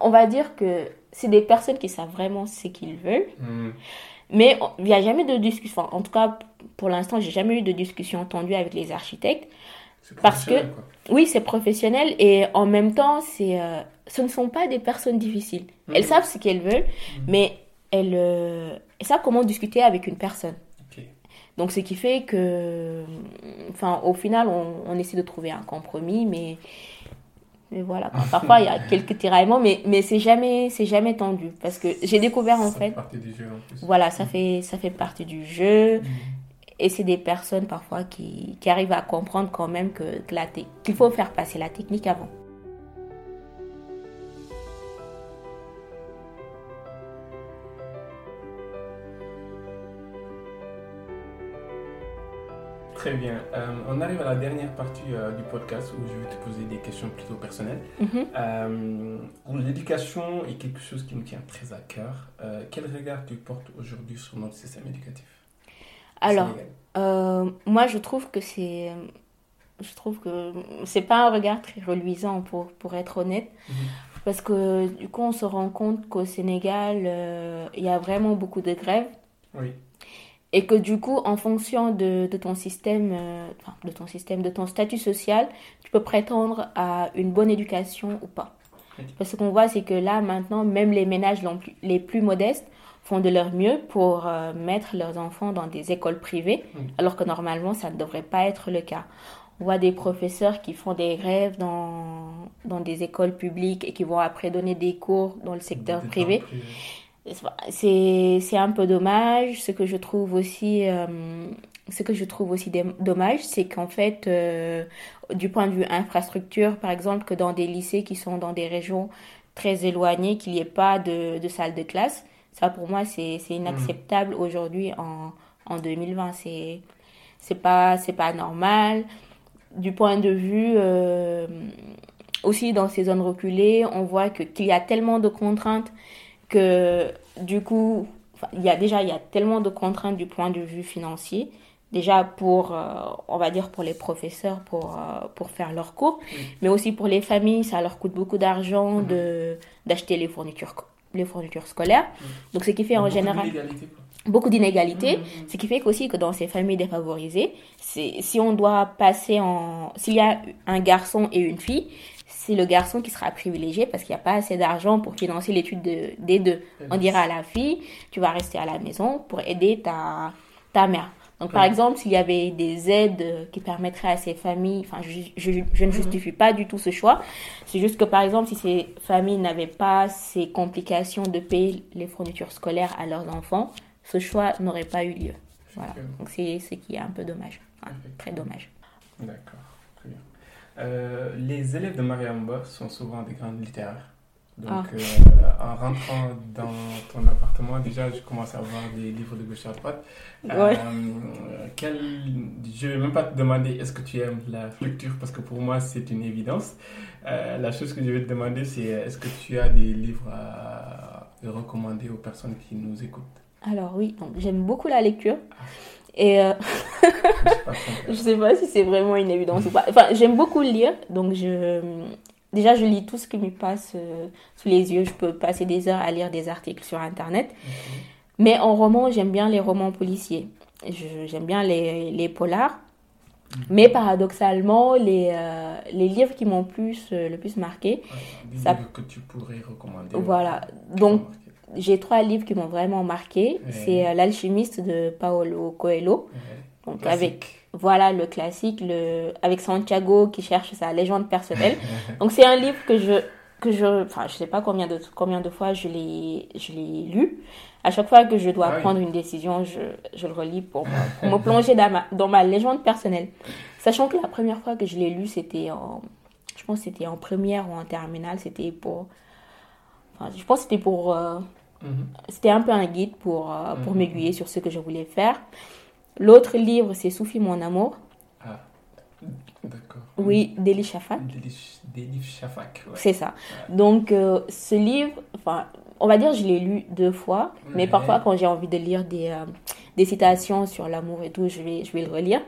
On va dire que c'est des personnes qui savent vraiment ce qu'ils veulent. Mhm. Mais il n'y a jamais de discussion. En tout cas, pour l'instant, j'ai jamais eu de discussion tendue avec les architectes. Parce que, oui, c'est professionnel et en même temps, c'est, euh, ce ne sont pas des personnes difficiles. Mhm. Elles savent ce qu'elles veulent, mhm. mais elles, euh, elles, savent comment discuter avec une personne. Donc, ce qui fait que, enfin, au final, on, on, essaie de trouver un compromis, mais mais voilà, (laughs) parfois il y a quelques tiraillements, mais, mais c'est jamais, c'est jamais tendu. Parce que j'ai découvert en ça fait. Fait partie du jeu en plus. Voilà, ça, fait, ça fait partie du jeu. Mm. Et c'est des personnes parfois qui, qui, arrivent à comprendre quand même que, qu'il faut faire passer la technique avant. Très bien. Euh, on arrive à la dernière partie euh, du podcast où je vais te poser des questions plutôt personnelles. Mhm. Euh, L'éducation est quelque chose qui me tient très à cœur. Quel regard tu portes aujourd'hui sur notre système éducatif? Alors, euh, moi, je trouve que c'est. Je trouve que c'est pas un regard très reluisant pour, pour être honnête. Mhm. Parce que du coup, on se rend compte qu'au Sénégal, euh, il y a vraiment beaucoup de grèves. Oui. Et que du coup, en fonction de, de ton système, euh, enfin, de ton système, de ton statut social, tu peux prétendre à une bonne éducation ou pas. Parce que ce qu'on voit, c'est que là, maintenant, même les ménages les plus modestes font de leur mieux pour euh, mettre leurs enfants dans des écoles privées, alors que normalement, ça ne devrait pas être le cas. On voit des professeurs qui font des grèves dans, dans des écoles publiques et qui vont après donner des cours dans le secteur Des privé. C'est, un peu dommage. Ce que je trouve aussi, euh, ce que je trouve aussi dommage, c'est qu'en fait, euh, du point de vue infrastructure, par exemple, que dans des lycées qui sont dans des régions très éloignées, qu'il n'y ait pas de, de salle de classe, ça pour moi, c'est, c'est inacceptable aujourd'hui en, en 2020. C'est, c'est pas, c'est pas normal. Du point de vue, euh, aussi dans ces zones reculées, on voit que, qu'il y a tellement de contraintes que du coup, il y a déjà il y a tellement de contraintes du point de vue financier. Déjà pour, euh, on va dire pour les professeurs pour, euh, pour faire leurs cours, mais aussi pour les familles, ça leur coûte beaucoup d'argent Mhm. de d'acheter les fournitures les fournitures scolaires. Donc ce qui fait en Beaucoup général beaucoup d'inégalités, Mhm. ce qui fait qu'aussi que dans ces familles défavorisées, c'est si on doit passer en s'il y a un garçon et une fille, c'est le garçon qui sera privilégié parce qu'il n'y a pas assez d'argent pour financer l'étude de- des deux. On dira à la fille, tu vas rester à la maison pour aider ta, ta mère. Donc, par exemple, s'il y avait des aides qui permettraient à ces familles, enfin, je, je- je ne justifie pas du tout ce choix. C'est juste que, par exemple, si ces familles n'avaient pas ces complications de payer les fournitures scolaires à leurs enfants, ce choix n'aurait pas eu lieu. Voilà. Donc, c'est ce qui est un peu dommage. Enfin, très dommage. D'accord, très bien. Euh, les élèves de Mariamba sont souvent des grands littéraires. Donc, Ah. euh, en rentrant dans ton appartement, déjà, je commence à voir des livres de gauche à droite. Ouais. Euh, quel... Je ne vais même pas te demander est-ce que tu aimes la lecture, parce que pour moi, c'est une évidence. Euh, la chose que je vais te demander, c'est est-ce que tu as des livres à recommander aux personnes qui nous écoutent? Alors, oui, j'aime beaucoup la lecture. Et euh. (laughs) Je sais pas si c'est vraiment une évidence ou pas. Enfin, j'aime beaucoup lire, donc je déjà je lis tout ce qui me passe euh, sous les yeux. Je peux passer des heures à lire des articles sur internet. Mais en roman, j'aime bien les romans policiers. J'aime bien les, les polars. Mais paradoxalement, les, euh, les livres qui m'ont plus, euh, le plus marqué, Des Ça- livres que tu pourrais recommander. voilà. Donc, j'ai trois livres qui m'ont vraiment marqué. C'est L'alchimiste de Paolo Coelho. Donc, Classique. avec voilà le classique, le, avec Santiago qui cherche sa légende personnelle. (laughs) Donc c'est un livre que je, que je, enfin je sais pas combien de, combien de fois je l'ai, je l'ai lu. À chaque fois que je dois Ah oui. prendre une décision, je, je le relis pour, me- pour me plonger dans ma, dans ma légende personnelle. Sachant que la première fois que je l'ai lu, c'était en, je pense c'était en première ou en terminale, c'était pour, enfin je pense c'était pour, euh, Mhm. c'était un peu un guide pour, euh, pour Mhm. m'aiguiller sur ce que je voulais faire. L'autre livre, c'est Soufi mon amour. Ah, d'accord. Oui, d'Eli Shafak. Livres Shafak. ouais. C'est ça. Donc, euh, ce livre, enfin, on va dire, je l'ai lu deux fois, mais Ouais. parfois, quand j'ai envie de lire des, euh, des citations sur l'amour et tout, je vais, je vais le relire.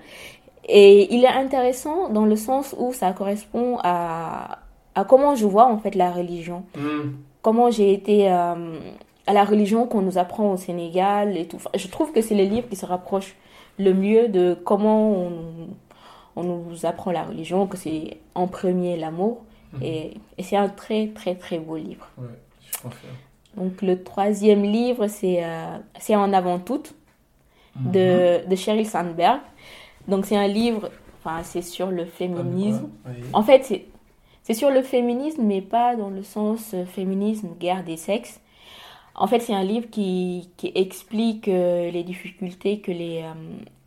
Et il est intéressant dans le sens où ça correspond à, à comment je vois en fait la religion. Mhm. Comment j'ai été euh, à la religion qu'on nous apprend au Sénégal et tout. Enfin, je trouve que c'est le livre qui se rapproche le mieux de comment on, on nous apprend la religion, que c'est en premier l'amour. Mhm. Et, et c'est un très très très beau livre. Ouais, je confirme. Donc le troisième livre, c'est euh, c'est En avant toute Mhm. de, de Sheryl Sandberg. Donc c'est un livre, enfin c'est sur le féminisme. Oui. En fait, c'est c'est sur le féminisme, mais pas dans le sens euh, féminisme, guerre des sexes. En fait, c'est un livre qui, qui explique euh, les difficultés que les, euh,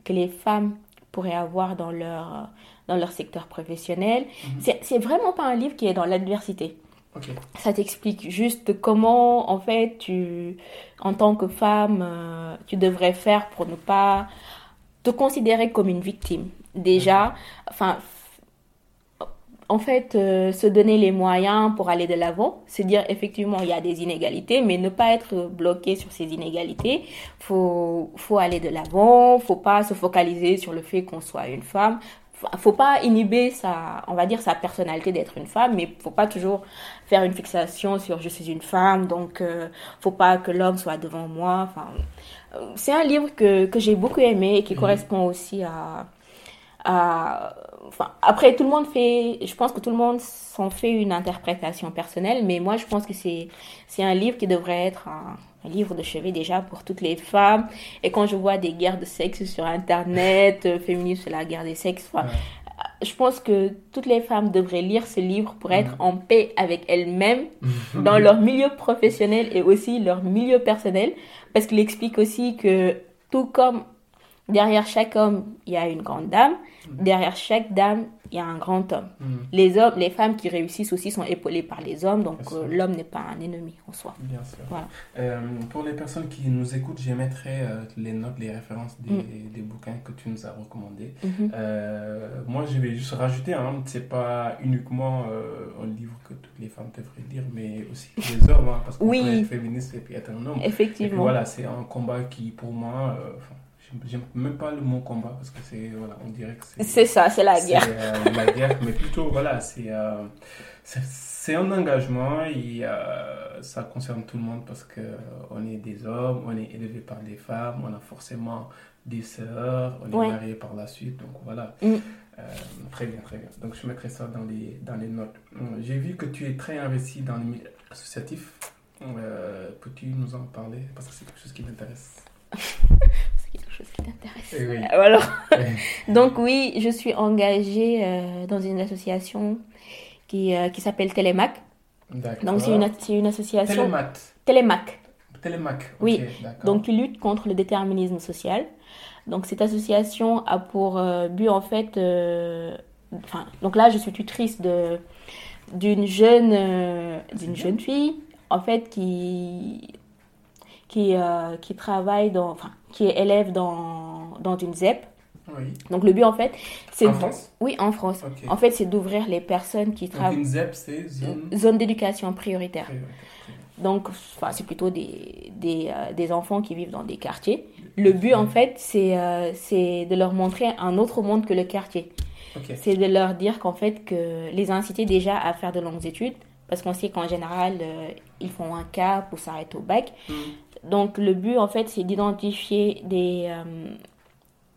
que les femmes pourraient avoir dans leur, dans leur secteur professionnel. Mhm. C'est C'est vraiment pas un livre qui est dans l'adversité. Ça t'explique juste comment, en fait, tu, en tant que femme, euh, tu devrais faire pour ne pas te considérer comme une victime. Déjà, enfin, en fait, euh, se donner les moyens pour aller de l'avant, c'est dire effectivement il y a des inégalités, mais ne pas être bloqué sur ces inégalités. Faut, faut aller de l'avant, faut pas se focaliser sur le fait qu'on soit une femme. Faut pas inhiber sa, on va dire sa personnalité d'être une femme, mais faut pas toujours faire une fixation sur je suis une femme, donc euh, faut pas que l'homme soit devant moi. Enfin, euh, c'est un livre que, que j'ai beaucoup aimé et qui mhm. correspond aussi à, à enfin, après, tout le monde fait, je pense que tout le monde s'en fait une interprétation personnelle, mais moi, je pense que c'est, c'est un livre qui devrait être un, livre de chevet déjà pour toutes les femmes. Et quand je vois des guerres de sexe sur Internet, euh, c'est la guerre des sexes, je pense que toutes les femmes devraient lire ce livre pour être en paix avec elles-mêmes (laughs) dans leur milieu professionnel et aussi leur milieu personnel, parce qu'il explique aussi que tout comme derrière chaque homme, il y a une grande dame, derrière chaque dame, il y a un grand homme. Mm. Les hommes, les femmes qui réussissent aussi sont épaulées par les hommes, donc euh, l'homme n'est pas un ennemi en soi. Bien sûr. Euh, pour les personnes qui nous écoutent, j'émettrai euh, les notes, les références des, mm. des, bouquins que tu nous as recommandés. Mm-hmm. moi, je vais juste rajouter, hein, c'est pas uniquement un livre que toutes les femmes devraient lire, mais aussi les (laughs) hommes, hein, parce qu'on oui. féministe et puis être un homme. Effectivement. voilà, c'est un combat qui, pour moi, J'aime même pas le mot combat parce que c'est, voilà, on dirait que c'est. C'est ça, c'est la guerre. C'est euh, la guerre, mais plutôt, voilà, c'est, euh, c'est un engagement et euh, ça concerne tout le monde parce qu'on est des hommes, on est élevé par des femmes, on a forcément des sœurs, on est marié par la suite, donc voilà. Mm. très bien, très bien. Donc je mettrai ça dans les, dans les notes. J'ai vu que tu es très investi dans le milieu associatif. Peux-tu nous en parler? Parce que c'est quelque chose qui m'intéresse. (laughs) chose qui t'intéresse. Eh euh, alors, (laughs) donc oui, je suis engagée euh, dans une association qui, euh, qui s'appelle Télémac. Donc c'est une, une association... Télémac. Télémac. Télémac. Oui, donc qui lutte contre le déterminisme social. Donc cette association a pour but en fait... Enfin, donc là, je suis tutrice de d'une jeune d'une jeune fille en fait qui qui, qui travaille dans enfin qui est élève dans, dans une ZEP. Oui. Donc le but en fait, c'est en France? Oui, en France. En fait, c'est d'ouvrir les personnes qui travaillent. Une ZEP, c'est zone. Zone d'éducation prioritaire. Donc, enfin, c'est plutôt des, des, euh, des, enfants qui vivent dans des quartiers. Le but, en fait, c'est euh, c'est de leur montrer un autre monde que le quartier. C'est de leur dire qu'en fait, que les inciter déjà à faire de longues études, parce qu'on sait qu'en général, euh, ils font un cap ou s'arrêtent au bac. Mm. Donc le but en fait c'est d'identifier des, euh,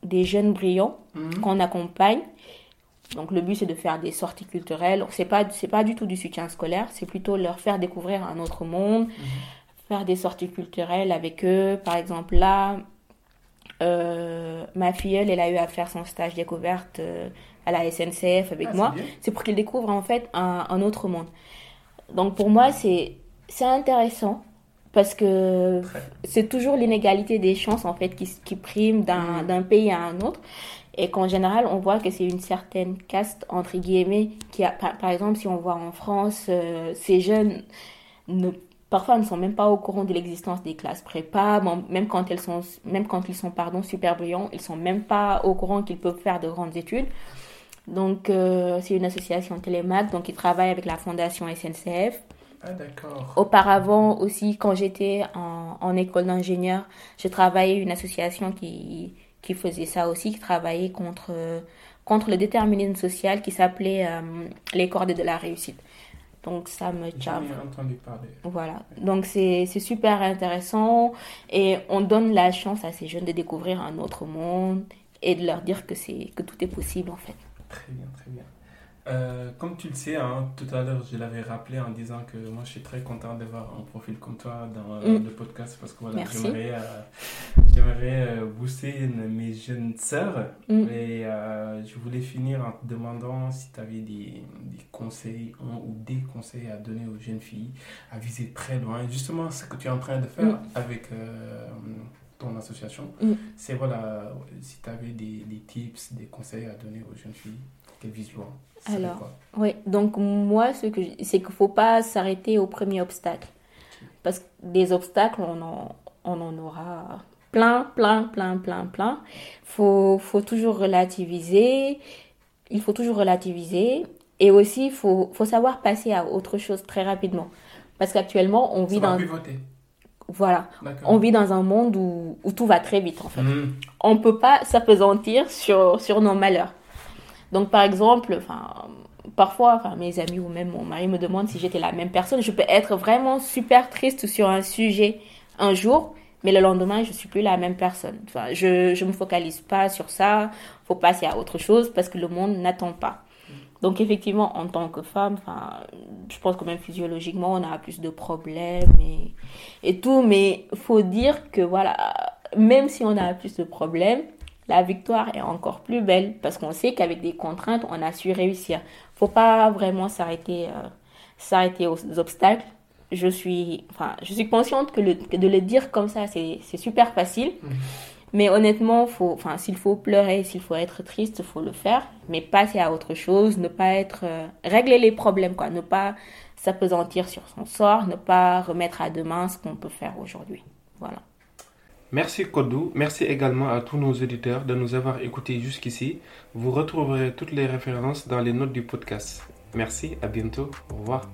des jeunes brillants mhm. qu'on accompagne. Donc le but c'est de faire des sorties culturelles. C'est pas c'est pas du tout du soutien scolaire, c'est plutôt leur faire découvrir un autre monde, mhm. faire des sorties culturelles avec eux. Par exemple là, euh, ma filleule elle a eu à faire son stage découverte euh, à la SNCF avec ah, moi. C'est pour qu'ils découvrent en fait un, un autre monde. Donc pour moi c'est c'est intéressant parce que c'est toujours l'inégalité des chances en fait qui, qui prime mm. d'un pays à un autre. Et qu'en général on voit que c'est une certaine caste entre guillemets qui a par, exemple si on voit en France euh, ces jeunes ne parfois ne sont même pas au courant de l'existence des classes prépa. Même quand elles sont même quand ils sont pardon super brillants ils sont même pas au courant qu'ils peuvent faire de grandes études. Donc euh, c'est une association Télémac donc ils travaillent avec la fondation SNCF ah, d'accord. Auparavant aussi, quand j'étais en, en, école d'ingénieur, j'ai travaillé une association qui, qui faisait ça aussi, qui travaillait contre, contre le déterminisme social qui s'appelait euh, les cordes de la réussite. Donc ça me tient. entendu parler. Voilà. Donc c'est super intéressant et on donne la chance à ces jeunes de découvrir un autre monde et de leur dire que, que tout est possible en fait. Très bien, très bien. Euh, comme tu le sais, hein, tout à l'heure, je l'avais rappelé en disant que moi, je suis très content d'avoir un profil comme toi dans euh, mm. le podcast parce que voilà, j'aimerais euh, booster mes jeunes sœurs. Mm. Et je voulais finir en te demandant si tu avais des, des conseils ou des conseils à donner aux jeunes filles à viser très loin. Justement, ce que tu es en train de faire mm. avec ton association, c'est voilà, si tu avais des, des tips, des conseils à donner aux jeunes filles loin. Alors, oui, donc moi, ce que c'est qu'il ne faut pas s'arrêter au premier obstacle. Parce que des obstacles, on en, on en aura plein, plein, plein, plein, plein. Faut, faut toujours relativiser. Il faut toujours relativiser. Et aussi, il faut, faut savoir passer à autre chose très rapidement. Parce qu'actuellement, on vit dans. Voilà. On vit dans un monde où, où, tout va très vite, en fait. Mhm. On ne peut pas s'apesantir sur, sur nos malheurs. Donc, par exemple, enfin, parfois, enfin, mes amis ou même mon mari me demandent si j'étais la même personne. Je peux être vraiment super triste sur un sujet un jour, mais le lendemain, je suis plus la même personne. Enfin, je ne me focalise pas sur ça. faut passer à autre chose parce que le monde n'attend pas. Donc effectivement, en tant que femme, enfin, je pense que même physiologiquement, on a plus de problèmes et, et tout. Mais faut dire que voilà, même si on a plus de problèmes, la victoire est encore plus belle parce qu'on sait qu'avec des contraintes, on a su réussir. Faut pas vraiment s'arrêter, euh, s'arrêter aux obstacles je suis, enfin, je suis consciente que, le, de le dire comme ça, c'est super facile. Mhm. Mais honnêtement, faut, enfin, s'il faut pleurer, s'il faut être triste, il faut le faire. Mais passer à autre chose, ne pas être, euh, régler les problèmes, quoi. Ne pas s'apesantir sur son sort, ne pas remettre à demain ce qu'on peut faire aujourd'hui. Voilà. Merci Kodou, merci également à tous nos auditeurs de nous avoir écoutés jusqu'ici. Vous retrouverez toutes les références dans les notes du podcast. Merci, à bientôt, au revoir.